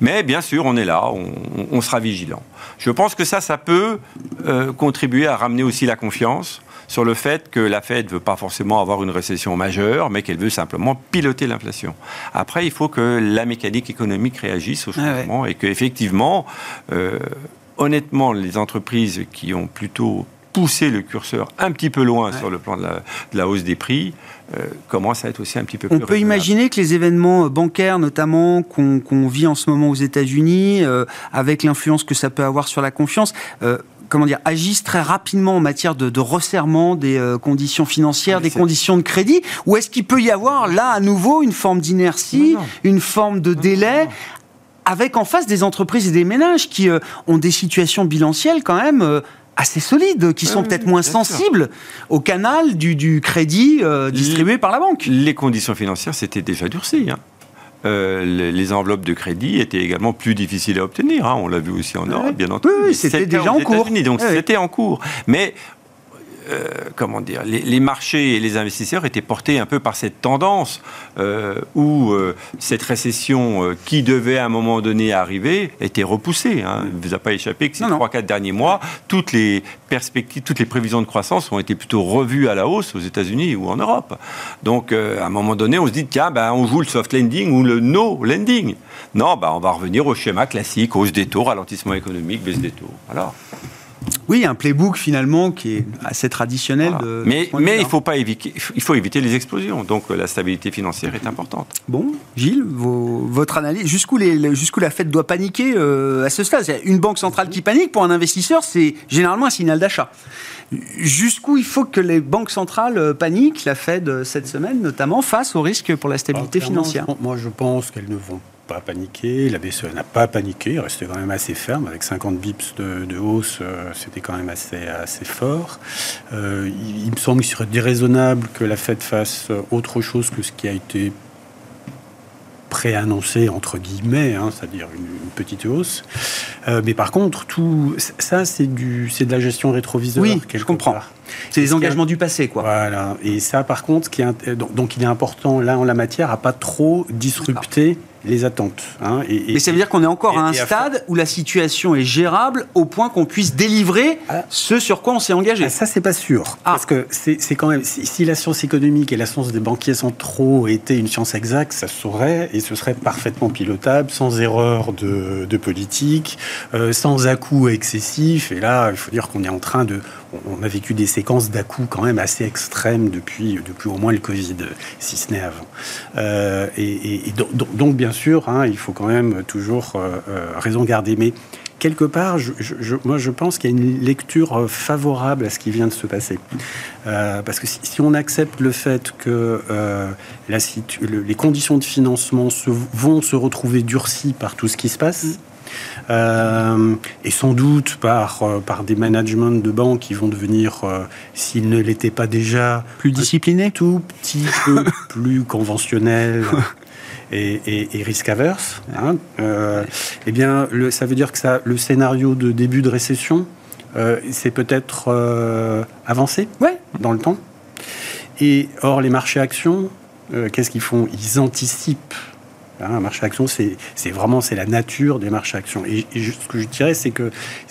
Mais bien sûr, on est là, on, on sera vigilant. Je pense que ça, ça peut euh, contribuer à ramener aussi la confiance sur le fait que la Fed veut pas forcément avoir une récession majeure, mais qu'elle veut simplement piloter l'inflation. Après, il faut que la mécanique économique réagisse au Ah changement et qu'effectivement, euh, honnêtement, les entreprises qui ont plutôt poussé le curseur un petit peu loin sur le plan de la, de la hausse des prix euh, commencent à être aussi un petit peu plus On peut imaginer que les événements euh, bancaires, notamment qu'on vit en ce moment aux États-Unis, euh, avec l'influence que ça peut avoir sur la confiance, euh, comment dire, agissent très rapidement en matière de, de resserrement des euh, conditions financières, des conditions de crédit, ou est-ce qu'il peut y avoir là à nouveau une forme d'inertie, une forme de délai avec en face des entreprises et des ménages qui euh, ont des situations bilancielles quand même euh, assez solides, qui sont Oui, peut-être moins sûr. sensibles au canal du, du crédit euh, distribué par la banque. Les conditions financières s'étaient déjà durcies. hein. Euh, les, les enveloppes de crédit étaient également plus difficiles à obtenir. hein. On l'a vu aussi en Europe, Ouais. bien entendu. Oui, c'était déjà en cours. Donc Ouais, ouais. c'était en cours. Mais euh, comment dire, les, les marchés et les investisseurs étaient portés un peu par cette tendance euh, où euh, cette récession qui devait à un moment donné arriver était repoussée. Hein. Il ne vous a pas échappé que ces non. 3-4 derniers mois, toutes les perspectives, toutes les prévisions de croissance ont été plutôt revues à la hausse aux États-Unis ou en Europe. Donc à un moment donné, on se dit tiens, ben, on joue le soft landing ou le no landing. Non, ben, on va revenir au schéma classique, hausse des taux, ralentissement économique, baisse des taux. Voilà. Oui, un playbook finalement qui est assez traditionnel. Voilà. de- mais il faut pas éviter, il faut éviter les explosions. Donc euh, la stabilité financière est importante. Bon, Gilles, vos- votre analyse, jusqu'où la Fed doit paniquer euh, à ce stade? C'est Une banque centrale qui panique, pour un investisseur, c'est généralement un signal d'achat. Jusqu'où il faut que les banques centrales euh, paniquent, la Fed cette semaine notamment, face au risque pour la stabilité Alors, financière? Moi, je pense qu'elles ne vont pas paniquer. La BCE n'a pas paniqué, elle restait quand même assez ferme. Avec 50 bips de, de hausse, euh, c'était quand même assez, assez fort. Euh, il, il me semble qu'il serait déraisonnable que la Fed fasse euh, autre chose que ce qui a été préannoncé entre guillemets, hein, c'est-à-dire une, une petite hausse. Euh, mais par contre, tout ça, c'est du, c'est de la gestion rétroviseur. Oui, je comprends. part. C'est a- engagements du passé, quoi. Voilà. Et ça, par contre, qui est donc il est important là en la matière à pas trop disrupter les attentes. hein, et, et- Mais ça veut dire qu'on est encore et- à un à stade où la situation est gérable au point qu'on puisse délivrer Ah. ce sur quoi on s'est engagé. Ah, ça, c'est pas sûr. Ah. Parce que c'est c'est quand même. Si, si la science économique et la science des banquiers centraux étaient une science exacte, ça se saurait et ce serait parfaitement pilotable, sans erreur de, de politique, euh, sans à-coups excessifs. Et là, il faut dire qu'on est en train de. On a vécu des séquences d'à-coups quand même assez extrêmes depuis, depuis au moins le Covid, si ce n'est avant. Euh, et, donc, bien sûr, hein, il faut quand même toujours euh, euh, raison garder. Mais quelque part, je, moi, je pense qu'il y a une lecture euh, favorable à ce qui vient de se passer. Parce que si, on accepte le fait que les conditions de financement vont se retrouver durcies par tout ce qui se passe, euh, et sans doute par, euh, par des managements de banques qui vont devenir, euh, s'ils ne l'étaient pas déjà, Plus discipliné tout petit peu plus conventionnel et, et, et risk averse. Hein, euh, eh bien, le, ça veut dire que ça, le scénario de début de récession, c'est peut-être avancé Ouais. dans le temps. Et or, les marchés actions, qu'est-ce qu'ils font? Ils anticipent. Hein, un marché action, c'est vraiment c'est la nature des marchés actions. Et, ce que je dirais, c'est que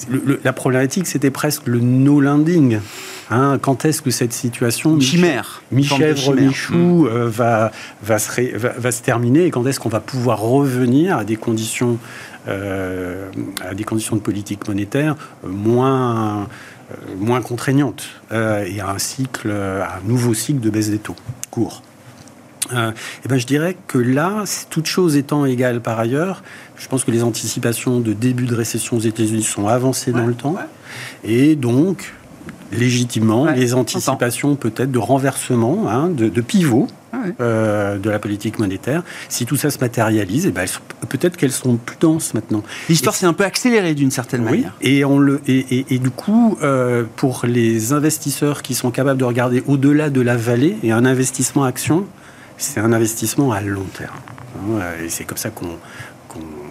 le- le- la problématique, c'était presque le no landing. Hein, quand est-ce que cette situation chimère. Mi-chèvre, mi-chou euh, va, va, se ré- va, va se terminer et quand est-ce qu'on va pouvoir revenir à des conditions, euh, à des conditions de politique monétaire euh, moins, euh, moins contraignantes et à un cycle, à un nouveau cycle de baisse des taux court. Euh, eh ben, je dirais que là, toutes choses étant égales par ailleurs, je pense que les anticipations de début de récession aux États-Unis sont avancées dans le temps. Et donc, légitimement, Ouais, les anticipations peut-être de renversement, hein, de, de pivot Ah euh, de la politique monétaire, si tout ça se matérialise, eh ben, peut-être qu'elles sont plus denses maintenant. L'histoire s'est un peu accélérée d'une certaine Oui, manière. et, on le, et, et- et du coup, euh, pour les investisseurs qui sont capables de regarder au-delà de la vallée, et un investissement action, c'est un investissement à long terme. Hein, et c'est comme ça qu'on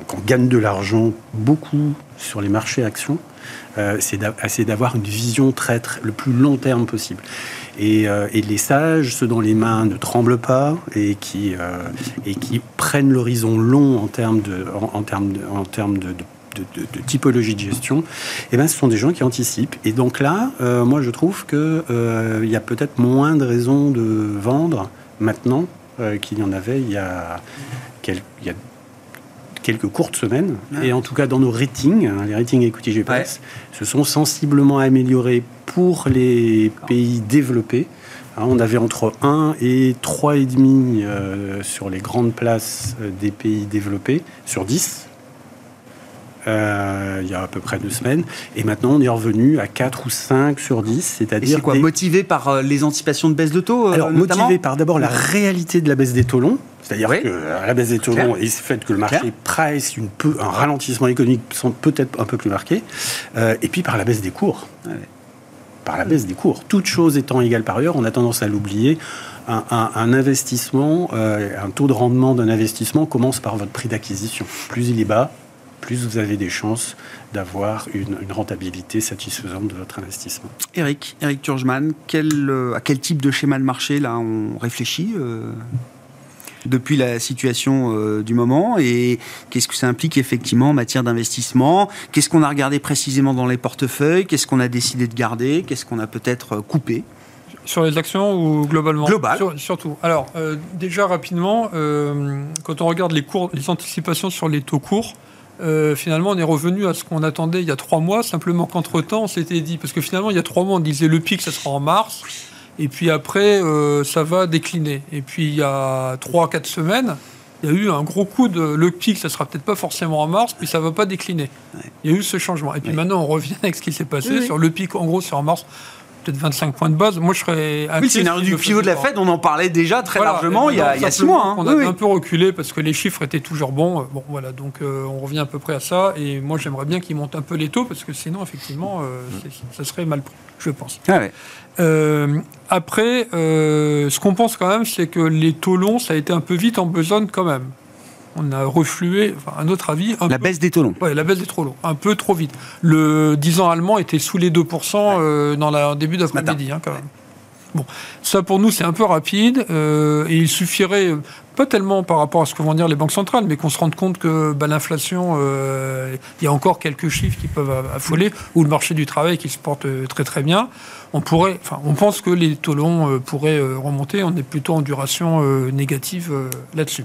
qu'on gagne de l'argent beaucoup sur les marchés actions. Euh, c'est d'a- c'est d'avoir une vision très, très, le plus long terme possible. Et, euh, les sages, ceux dont les mains ne tremblent pas et qui, euh, et qui prennent l'horizon long en termes de, en, termes en termes de, typologie de gestion, eh ben, ce sont des gens qui anticipent. Et donc là, euh, moi, je trouve qu'il euh, y a peut-être moins de raisons de vendre maintenant qu'il y en avait il y a, quelques, quelques courtes semaines. Et en tout cas, dans nos ratings, hein, les ratings equity GPS, se sont sensiblement améliorés pour les pays développés. Hein, on avait entre 1 et 3,5 euh, sur les grandes places euh, des pays développés, sur 10. Euh, il y a à peu près deux semaines. Et maintenant, on est revenu à 4 ou 5 sur 10, c'est-à-dire... C'est quoi Motivé par les anticipations de baisse de taux Alors, motivé par d'abord la réalité de la baisse des taux longs, c'est-à-dire que la baisse des taux longs et le fait que le marché price une peu, un ralentissement économique peut-être un peu plus marqués, et puis par la baisse des cours par la baisse des cours. Toutes choses étant égales par ailleurs, on a tendance à l'oublier. Un, investissement, euh, un taux de rendement d'un investissement commence par votre prix d'acquisition. Plus il est bas, plus vous avez des chances d'avoir une, rentabilité satisfaisante de votre investissement. Eric, Eric Turgeman, quel, euh, à quel type de schéma de marché là on réfléchit euh depuis la situation euh, du moment et qu'est-ce que ça implique effectivement en matière d'investissement? Qu'est-ce qu'on a regardé précisément dans les portefeuilles? Qu'est-ce qu'on a décidé de garder? Qu'est-ce qu'on a peut-être coupé? Sur les actions ou globalement? Global. surtout. Alors, euh, déjà rapidement, quand on regarde les, cours, les anticipations sur les taux courts, finalement, on est revenu à ce qu'on attendait il y a trois mois, simplement qu'entre-temps, on s'était dit, parce que finalement, il y a trois mois, on disait le pic, ça sera en mars. Et puis après, euh, ça va décliner. Et puis il y a 3-4 semaines, il y a eu un gros coup de. Le pic, ça sera peut-être pas forcément en mars, puis ça va pas décliner. Il y a eu ce changement. Et puis maintenant, on revient avec ce qui s'est passé sur le pic, en gros, sur mars. Peut-être 25 points de base. Moi, je serais. Oui, c'est du pivot de la Fed. On en parlait déjà très largement il y a 6 mois. Hein. On a un peu reculé parce que les chiffres étaient toujours bons. Bon, voilà. Donc, euh, on revient à peu près à ça. Et moi, j'aimerais bien qu'ils montent un peu les taux parce que sinon, effectivement, euh, ça serait mal pris, je pense. Ah ouais. Euh, après, ce qu'on pense quand même, c'est que les taux longs, ça a été un peu vite en besogne quand même. On a reflué, enfin, à notre avis. la baisse des taux longs. Oui, la baisse des taux longs, un peu trop vite. Le 10 ans allemand était sous les 2% euh, dans le début d'après-midi, hein, quand même. Bon, ça pour nous c'est un peu rapide et il suffirait pas tellement par rapport à ce que vont dire les banques centrales, mais qu'on se rende compte que bah, l'inflation, il y a encore quelques chiffres qui peuvent affoler, ou le marché du travail qui se porte très très bien on pourrait, enfin, on pense que les taux longs euh, pourraient euh, remonter. On est plutôt en duration euh, négative là-dessus.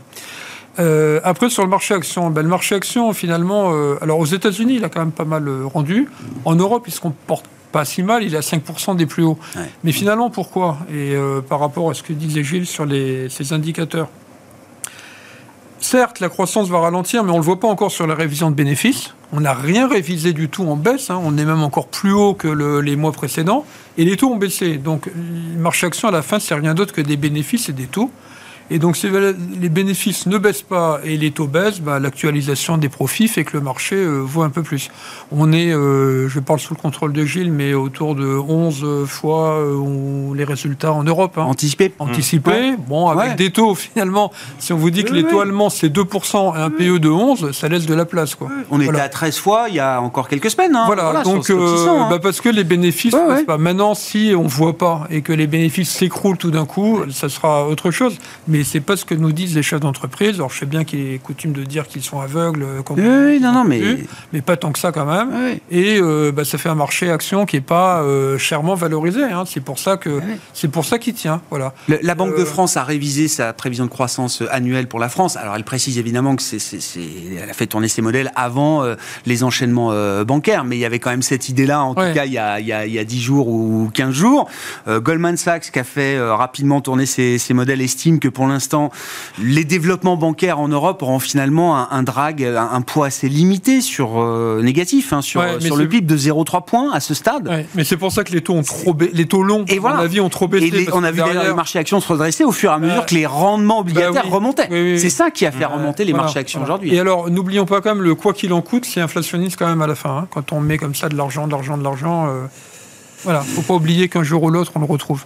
Après, sur le marché action, ben, le marché action, finalement, alors aux États-Unis, il a quand même pas mal rendu. En Europe, il se comporte pas si mal, il est à 5% des plus hauts. Mais finalement, pourquoi? Et par rapport à ce que disait Gilles sur ces indicateurs, certes, la croissance va ralentir, mais on ne le voit pas encore sur la révision de bénéfices. On n'a rien révisé du tout en baisse. Hein. On est même encore plus haut que les mois précédents. Et les taux ont baissé. Donc, le marché action, à la fin, c'est rien d'autre que des bénéfices et des taux. Et donc, si les bénéfices ne baissent pas et les taux baissent, bah, l'actualisation des profits fait que le marché euh, vaut un peu plus. On est, euh, je parle sous le contrôle de Gilles, mais autour de 11 fois euh, les résultats en Europe. Hein. Anticipé Anticipé. Bon, avec des taux, finalement, si on vous dit que les taux allemands, c'est 2% et un PE de 11, ça laisse de la place. Quoi. On était à 13 fois il y a encore quelques semaines. Hein. Voilà, donc, hein. bah, parce que les bénéfices, pas. maintenant, si on ne voit pas et que les bénéfices s'écroulent tout d'un coup, ça sera autre chose. Mais c'est pas ce que nous disent les chefs d'entreprise. Alors je sais bien qu'il est coutume de dire qu'ils sont aveugles. Quand oui, non, non, mais mais pas tant que ça quand même. Et euh, bah, ça fait un marché action qui est pas euh, chèrement valorisé. Hein. C'est pour ça que c'est pour ça qu'il tient. Voilà. la Banque de euh, France a révisé sa prévision de croissance annuelle pour la France. Alors elle précise évidemment que c'est, elle a fait tourner ses modèles avant les enchaînements bancaires, mais il y avait quand même cette idée-là, en tout cas il y, a, il, y a, il y a 10 jours ou 15 jours. Goldman Sachs, qui a fait rapidement tourner ses, ses modèles, estime que pour l'instant les développements bancaires en Europe auront finalement un, drag, un, poids assez limité sur euh, négatif, hein, sur, sur le PIB de 0,3 points à ce stade. mais c'est pour ça que les taux ont trop les taux longs, et voilà. ont trop baissé. on a vu derrière... les marchés actions se redresser au fur et à mesure que les rendements obligataires bah remontaient. c'est ça qui a fait remonter les marchés actions aujourd'hui. Et alors, n'oublions pas quand même le quoi qu'il en coûte, c'est inflationniste quand même à la fin. Hein. quand on met comme ça de l'argent, de l'argent, de l'argent. Euh, voilà, faut pas oublier qu'un jour ou l'autre, on le retrouve.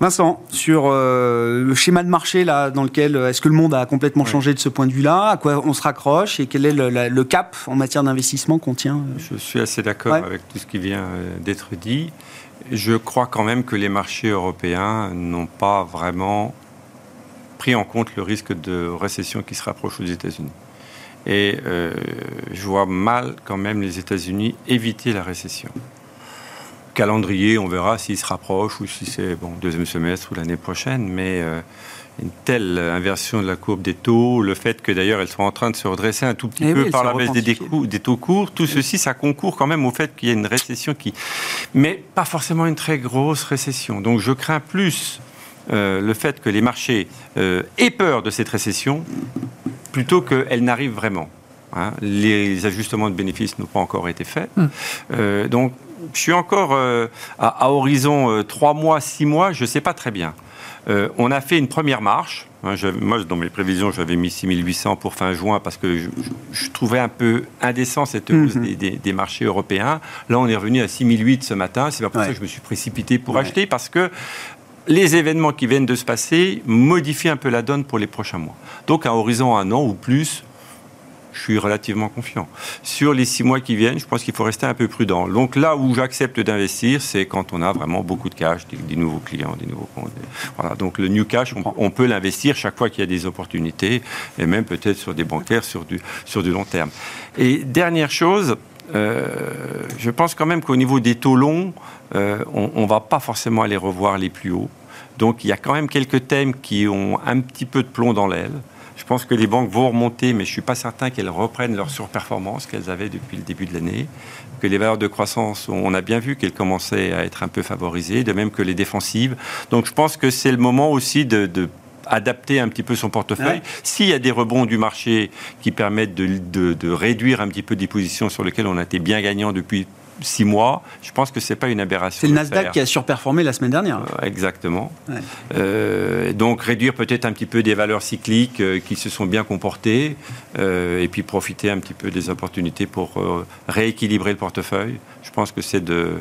Vincent, sur euh, le schéma de marché là, dans lequel euh, est-ce que le monde a complètement changé de ce point de vue-là? À quoi on se raccroche? Et quel est le, cap en matière d'investissement qu'on tient? Euh Je suis assez d'accord avec tout ce qui vient d'être dit. Je crois quand même que les marchés européens n'ont pas vraiment pris en compte le risque de récession qui se rapproche aux États-Unis. Et je vois mal quand même les États-Unis éviter la récession calendrier, on verra s'il se rapproche ou si c'est bon deuxième semestre ou l'année prochaine, mais une telle inversion de la courbe des taux, le fait que d'ailleurs elles sont en train de se redresser un tout petit eh peu par la baisse des, des, taux courts, tout ceci, ça concourt quand même au fait qu'il y a une récession qui... Mais pas forcément une très grosse récession. Donc je crains plus euh, le fait que les marchés euh, aient peur de cette récession plutôt qu'elle n'arrive vraiment. Hein. Les ajustements de bénéfices n'ont pas encore été faits. Hmm. Euh, donc je suis encore à, à, horizon 3 mois, 6 mois, je ne sais pas très bien. Euh, on a fait une première marche. Hein, moi, dans mes prévisions, j'avais mis 6800 pour fin juin parce que je, trouvais un peu indécent cette hausse mhm. des, marchés européens. Là, on est revenu à 6008 ce matin. C'est pas pour ça que je me suis précipité pour acheter parce que les événements qui viennent de se passer modifient un peu la donne pour les prochains mois. Donc, à horizon un an ou plus, je suis relativement confiant. Sur les six mois qui viennent, je pense qu'il faut rester un peu prudent. Donc là où j'accepte d'investir, c'est quand on a vraiment beaucoup de cash, des, nouveaux clients, des nouveaux comptes. Voilà. Donc le new cash, on, peut l'investir chaque fois qu'il y a des opportunités, et même peut-être sur des bancaires sur du, sur du long terme. Et dernière chose, euh, je pense quand même qu'au niveau des taux longs, euh, on ne va pas forcément aller revoir les plus hauts. Donc il y a quand même quelques thèmes qui ont un petit peu de plomb dans l'aile. Je pense que les banques vont remonter, mais je ne suis pas certain qu'elles reprennent leur surperformance qu'elles avaient depuis le début de l'année. Que les valeurs de croissance, on a bien vu qu'elles commençaient à être un peu favorisées, de même que les défensives. Donc je pense que c'est le moment aussi de, adapter un petit peu son portefeuille. S'il y a des rebonds du marché qui permettent de, de, réduire un petit peu des positions sur lesquelles on a été bien gagnant depuis six mois, je pense que ce n'est pas une aberration. C'est le Nasdaq qui a surperformé la semaine dernière. Euh, exactement. Euh, donc réduire peut-être un petit peu des valeurs cycliques euh, qui se sont bien comportées et puis profiter un petit peu des opportunités pour rééquilibrer le portefeuille. Je pense que c'est de,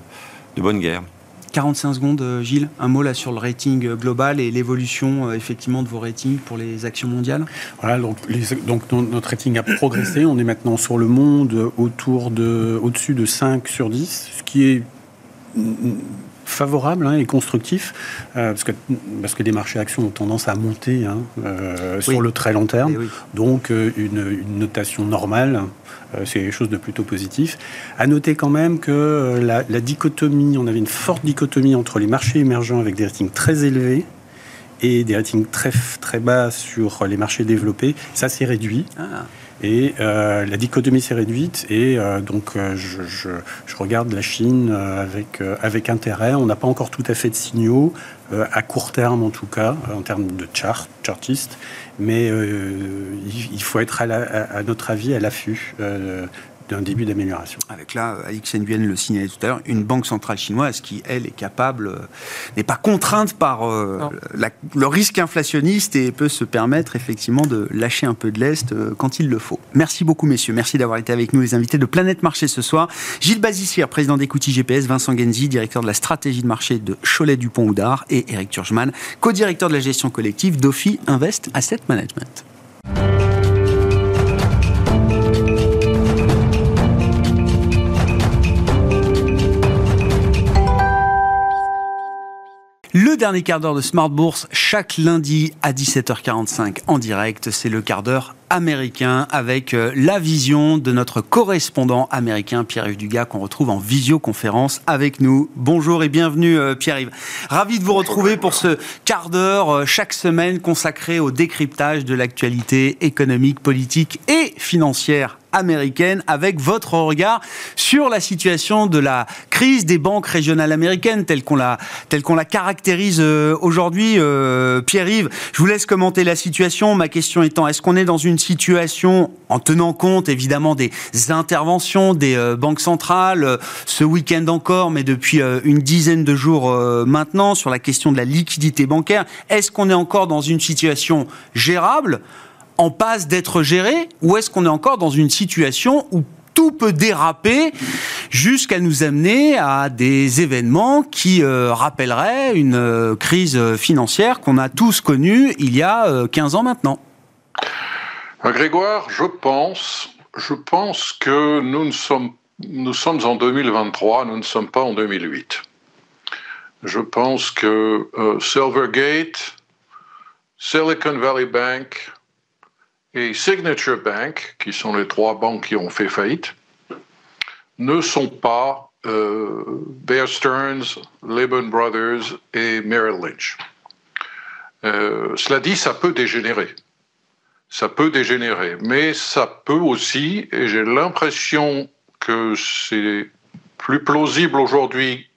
de bonne guerre. 45 secondes, euh, Gilles. Un mot là sur le rating euh, global et l'évolution euh, effectivement de vos ratings pour les actions mondiales? Voilà, donc, donc, notre rating a progressé. On est maintenant sur le monde autour de, au-dessus de 5 sur 10, ce qui est favorable hein, et constructif, parce, que, parce que les marchés actions ont tendance à monter hein, sur le très long terme. Eh donc une, une, notation normale euh, c'est quelque chose de plutôt positif. À noter quand même que euh, la, dichotomie, on avait une forte dichotomie entre les marchés émergents avec des ratings très élevés et des ratings très, très bas sur les marchés développés. Ça s'est réduit. Ah. Et euh, la dichotomie s'est réduite et donc je, je, regarde la Chine avec, avec intérêt. On n'a pas encore tout à fait de signaux, à court terme en tout cas, en termes de chart, chartiste mais euh, il faut être, à, notre avis, à l'affût euh, d'un début d'amélioration. Avec là, Alix Nguyen le signalait tout à l'heure, une banque centrale chinoise qui, elle, est capable, euh, n'est pas contrainte par le risque inflationniste et peut se permettre effectivement de lâcher un peu de l'Est quand il le faut. Merci beaucoup, messieurs. Merci d'avoir été avec nous, les invités de Planète Marché ce soir. Gilles Bazissière, président d'Equity GPS, Vincent Genzi, directeur de la stratégie de marché de Cholet-Dupont-Houdard et Eric Turgeman, co-directeur de la gestion collective d'Ophi Invest Asset Management. Le dernier quart d'heure de Smart Bourse, chaque lundi à 17h45 en direct, c'est le quart d'heure américain avec euh, la vision de notre correspondant américain Pierre-Yves Dugas qu'on retrouve en visioconférence avec nous. Bonjour et bienvenue euh, Pierre-Yves. Ravi de vous retrouver pour ce quart d'heure euh, chaque semaine consacré au décryptage de l'actualité économique, politique et financière américaine avec votre regard sur la situation de la crise des banques régionales américaines telle qu'on la, telle qu'on la caractérise euh, aujourd'hui. Euh, Pierre-Yves, je vous laisse commenter la situation. Ma question étant, est-ce qu'on est dans une situation, en tenant compte évidemment des interventions des euh, banques centrales, ce week-end encore, mais depuis une dizaine de jours maintenant, sur la question de la liquidité bancaire, est-ce qu'on est encore dans une situation gérable? En passe d'être géré ou est-ce qu'on est encore dans une situation où tout peut déraper jusqu'à nous amener à des événements qui euh, rappelleraient une euh, crise financière qu'on a tous connue il y a 15 euh, ans maintenant. Grégoire, je pense, je pense que nous, ne sommes, nous sommes en 2023, nous ne sommes pas en 2008. Je pense que Silvergate, Silicon Valley Bank, et Signature Bank, qui sont les trois banques qui ont fait faillite, ne sont pas euh, Bear Stearns, Lehman Brothers et Merrill Lynch. Euh, cela dit, ça peut dégénérer. Ça peut dégénérer, mais ça peut aussi, et j'ai l'impression que c'est plus plausible aujourd'hui,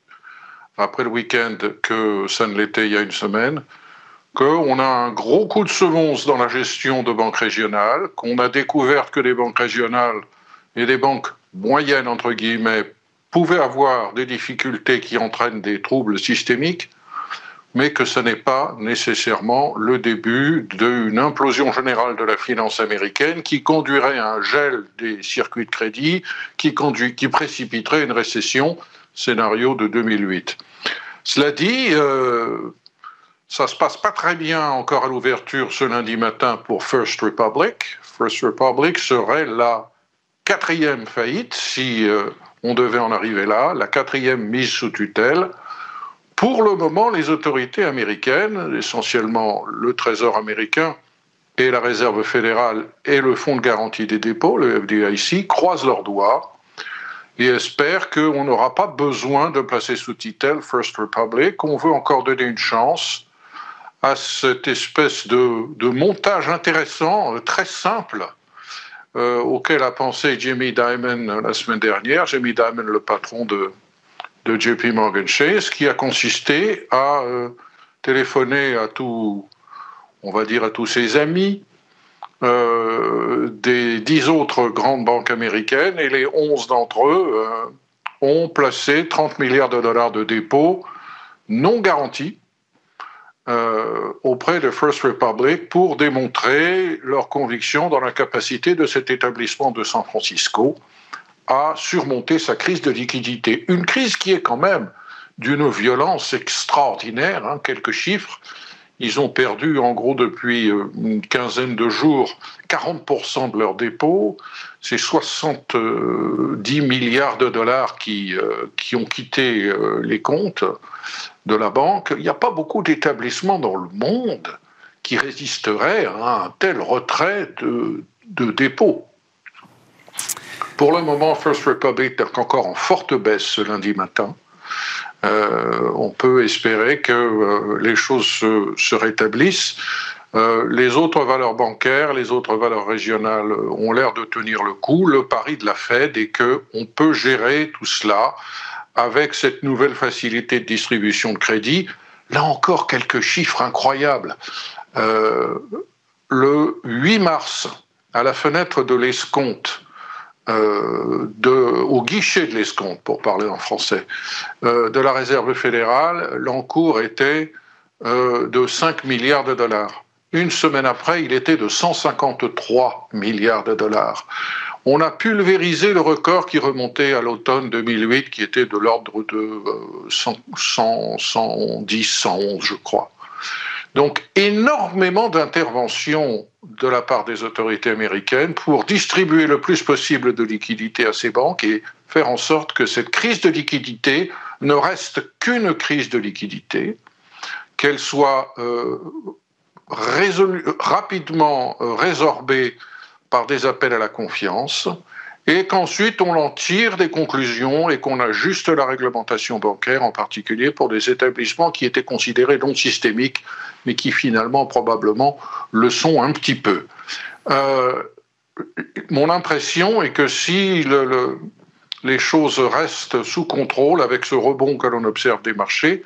après le week-end, que ça ne l'était il y a une semaine, qu'on a un gros coup de semonce dans la gestion de banques régionales, qu'on a découvert que les banques régionales et les banques moyennes, entre guillemets, pouvaient avoir des difficultés qui entraînent des troubles systémiques, mais que ce n'est pas nécessairement le début d'une implosion générale de la finance américaine qui conduirait à un gel des circuits de crédit, qui, conduit, qui précipiterait une récession, scénario de 2008. Cela dit, euh, ça se passe pas très bien encore à l'ouverture ce lundi matin pour First Republic. First Republic serait la quatrième faillite si euh, on devait en arriver là, la quatrième mise sous tutelle. Pour le moment, les autorités américaines, essentiellement le Trésor américain et la Réserve fédérale et le Fonds de garantie des dépôts, le FDIC, croisent leurs doigts et espèrent qu'on n'aura pas besoin de placer sous tutelle First Republic. On veut encore donner une chance à cette espèce de, montage intéressant, très simple, euh, auquel a pensé Jimmy Dimon la semaine dernière. Jimmy Dimon, le patron de, JP Morgan Chase, qui a consisté à euh, téléphoner à tous, on va dire à tous ses amis, euh, des dix autres grandes banques américaines, et les onze d'entre eux ont placé 30 milliards de dollars de dépôts non garantis euh, auprès de First Republic pour démontrer leur conviction dans la capacité de cet établissement de San Francisco à surmonter sa crise de liquidité. Une crise qui est quand même d'une violence extraordinaire, hein, quelques chiffres. Ils ont perdu en gros depuis euh, une quinzaine de jours 40% de leurs dépôts. C'est 70 milliards de dollars qui, euh, qui ont quitté les comptes de la banque, il n'y a pas beaucoup d'établissements dans le monde qui résisteraient à un tel retrait de, dépôts. Pour le moment, First Republic est encore en forte baisse ce lundi matin. Euh, on peut espérer que euh, les choses se, rétablissent. Euh, les autres valeurs bancaires, les autres valeurs régionales ont l'air de tenir le coup. Le pari de la Fed est qu'on peut gérer tout cela avec cette nouvelle facilité de distribution de crédit. Là encore, quelques chiffres incroyables. Le 8 mars, à la fenêtre de l'escompte, euh, au guichet de l'escompte, pour parler en français, euh, de la Réserve fédérale, l'encours était de 5 milliards de dollars. Une semaine après, il était de 153 milliards de dollars on a pulvérisé le record qui remontait à l'automne 2008, qui était de l'ordre de 110, 111, je crois. Donc énormément d'interventions de la part des autorités américaines pour distribuer le plus possible de liquidités à ces banques et faire en sorte que cette crise de liquidité ne reste qu'une crise de liquidité, qu'elle soit euh, rapidement euh, résorbée par des appels à la confiance, et qu'ensuite on en tire des conclusions et qu'on ajuste la réglementation bancaire, en particulier pour des établissements qui étaient considérés non systémiques, mais qui finalement probablement le sont un petit peu. Euh, mon impression est que si les choses restent sous contrôle avec ce rebond que l'on observe des marchés,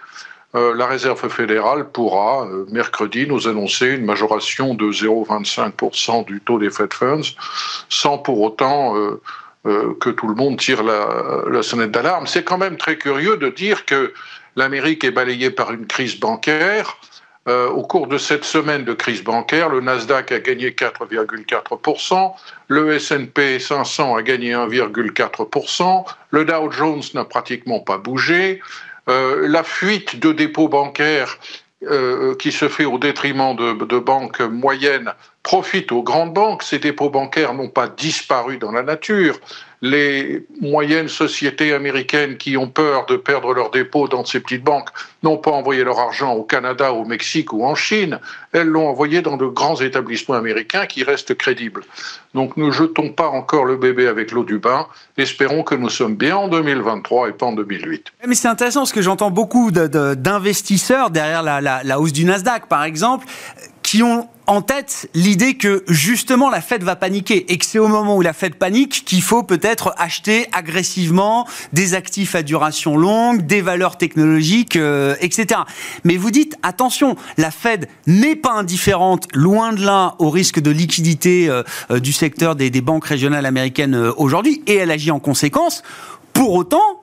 euh, la Réserve fédérale pourra, euh, mercredi, nous annoncer une majoration de 0,25% du taux des Fed Funds, sans pour autant que tout le monde tire la, sonnette d'alarme. C'est quand même très curieux de dire que l'Amérique est balayée par une crise bancaire. Au cours de cette semaine de crise bancaire, le Nasdaq a gagné 4,4%, le S&P 500 a gagné 1,4%, le Dow Jones n'a pratiquement pas bougé, euh, la fuite de dépôts bancaires euh, qui se fait au détriment de, banques moyennes profitent aux grandes banques. Ces dépôts bancaires n'ont pas disparu dans la nature les moyennes sociétés américaines qui ont peur de perdre leurs dépôts dans ces petites banques n'ont pas envoyé leur argent au Canada, au Mexique ou en Chine, elles l'ont envoyé dans de grands établissements américains qui restent crédibles. Donc ne jetons pas encore le bébé avec l'eau du bain, espérons que nous sommes bien en 2023 et pas en 2008. Mais c'est intéressant parce que j'entends beaucoup d'investisseurs derrière la, la hausse du Nasdaq, par exemple, qui ont en tête l'idée que justement la Fed va paniquer et que c'est au moment où la Fed panique qu'il faut peut-être acheter agressivement des actifs à duration longue, des valeurs technologiques, euh, etc. Mais vous dites attention, la Fed n'est pas indifférente, loin de là, au risque de liquidité euh, euh, du secteur des, des banques régionales américaines aujourd'hui et elle agit en conséquence. Pour autant,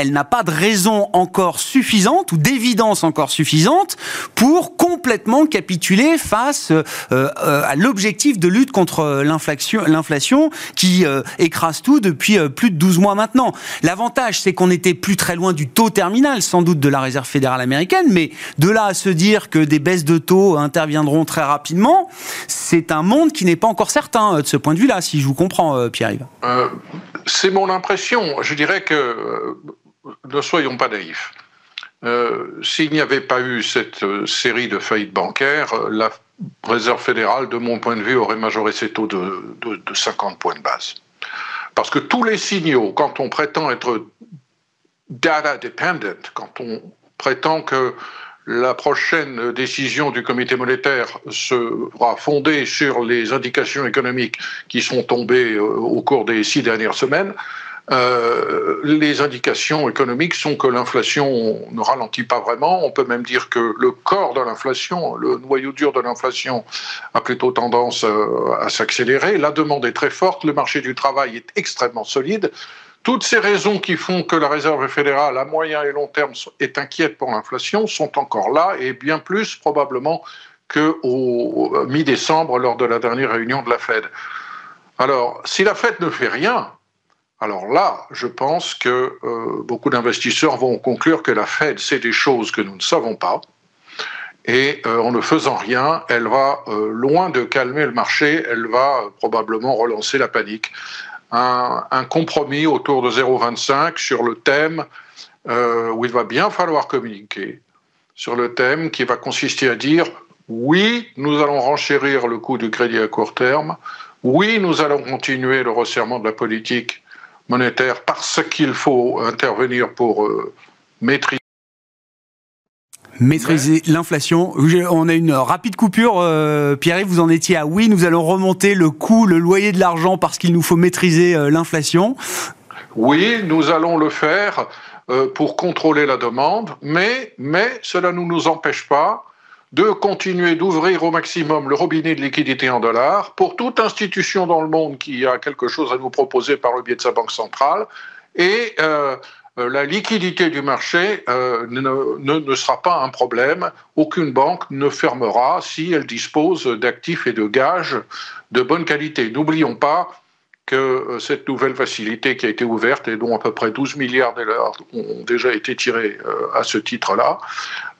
elle n'a pas de raison encore suffisante ou d'évidence encore suffisante pour complètement capituler face euh, euh, à l'objectif de lutte contre l'inflation qui euh, écrase tout depuis plus de 12 mois maintenant. L'avantage, c'est qu'on n'était plus très loin du taux terminal, sans doute, de la Réserve fédérale américaine, mais de là à se dire que des baisses de taux interviendront très rapidement, c'est un monde qui n'est pas encore certain de ce point de vue-là, si je vous comprends, Pierre-Yves. c'est mon impression. Je dirais que ne soyons pas naïfs. Euh, s'il n'y avait pas eu cette euh, série de faillites bancaires, euh, la Réserve fédérale, de mon point de vue, aurait majoré ses taux de, de 50 points de base. Parce que tous les signaux, quand on prétend être data dependent, quand on prétend que la prochaine décision du comité monétaire sera fondée sur les indications économiques qui sont tombées au cours des six dernières semaines, euh, les indications économiques sont que l'inflation ne ralentit pas vraiment. On peut même dire que le corps de l'inflation, le noyau dur de l'inflation, a plutôt tendance euh, à s'accélérer. La demande est très forte, le marché du travail est extrêmement solide. Toutes ces raisons qui font que la Réserve fédérale, à moyen et long terme, est inquiète pour l'inflation sont encore là et bien plus probablement qu'au mi-décembre lors de la dernière réunion de la Fed. Alors, si la Fed ne fait rien, alors là, je pense que euh, beaucoup d'investisseurs vont conclure que la Fed sait des choses que nous ne savons pas. Et euh, en ne faisant rien, elle va, euh, loin de calmer le marché, elle va probablement relancer la panique. Un, un compromis autour de 0,25 sur le thème où il va bien falloir communiquer, sur le thème qui va consister à dire oui, nous allons renchérir le coût du crédit à court terme, oui, nous allons continuer le resserrement de la politique monétaire parce qu'il faut intervenir pour euh, maîtriser maîtriser l'inflation. On a une rapide coupure. Euh, Pierre, vous en étiez à oui, nous allons remonter le coût, le loyer de l'argent parce qu'il nous faut maîtriser euh, l'inflation. Oui, nous allons le faire pour contrôler la demande, mais, mais cela ne nous empêche pas de continuer d'ouvrir au maximum le robinet de liquidité en dollars pour toute institution dans le monde qui a quelque chose à nous proposer par le biais de sa banque centrale. Et euh, la liquidité du marché euh, ne, ne, sera pas un problème. Aucune banque ne fermera si elle dispose d'actifs et de gages de bonne qualité. N'oublions pas que cette nouvelle facilité qui a été ouverte et dont à peu près 12 milliards de dollars ont déjà été tirés à ce titre-là,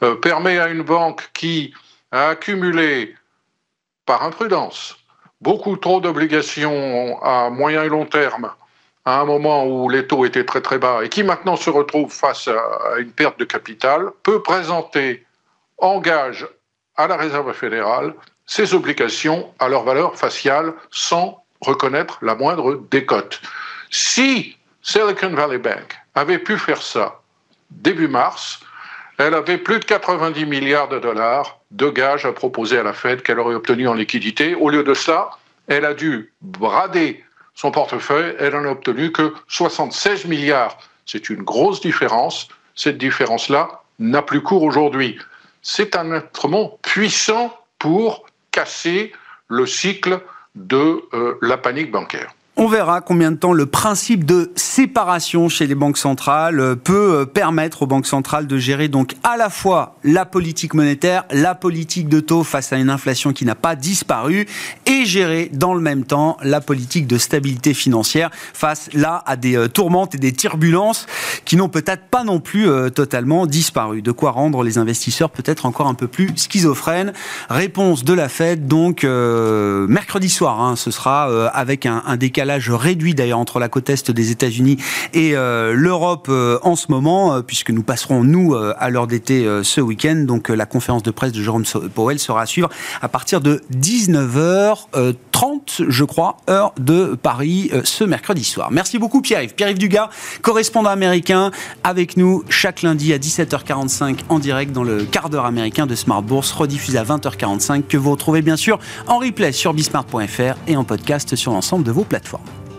euh, permet à une banque qui a accumulé par imprudence beaucoup trop d'obligations à moyen et long terme à un moment où les taux étaient très très bas et qui maintenant se retrouve face à une perte de capital, peut présenter en gage à la Réserve fédérale ses obligations à leur valeur faciale sans reconnaître la moindre décote. Si Silicon Valley Bank avait pu faire ça début mars, elle avait plus de 90 milliards de dollars de gages à proposer à la Fed qu'elle aurait obtenu en liquidité. Au lieu de ça, elle a dû brader son portefeuille. Elle n'en a obtenu que 76 milliards. C'est une grosse différence. Cette différence-là n'a plus cours aujourd'hui. C'est un instrument puissant pour casser le cycle de euh, la panique bancaire. On verra combien de temps le principe de séparation chez les banques centrales peut permettre aux banques centrales de gérer donc à la fois la politique monétaire, la politique de taux face à une inflation qui n'a pas disparu et gérer dans le même temps la politique de stabilité financière face là à des tourmentes et des turbulences qui n'ont peut-être pas non plus totalement disparu. De quoi rendre les investisseurs peut-être encore un peu plus schizophrènes. Réponse de la Fed donc euh, mercredi soir. Hein, ce sera euh, avec un, décalage réduit d'ailleurs entre la côte est des États-Unis et euh, l'Europe en ce moment, puisque nous passerons nous à l'heure d'été ce week-end. Donc la conférence de presse de Jérôme Powell sera à suivre à partir de 19h30, je crois, heure de Paris ce mercredi soir. Merci beaucoup Pierre-Yves. Pierre-Yves Dugas, correspondant américain, avec nous chaque lundi à 17h45 en direct dans le quart d'heure américain de Smart Bourse, rediffusé à 20h45, que vous retrouvez bien sûr en replay sur bismart.fr et en podcast sur l'ensemble de vos plateformes. Ciao.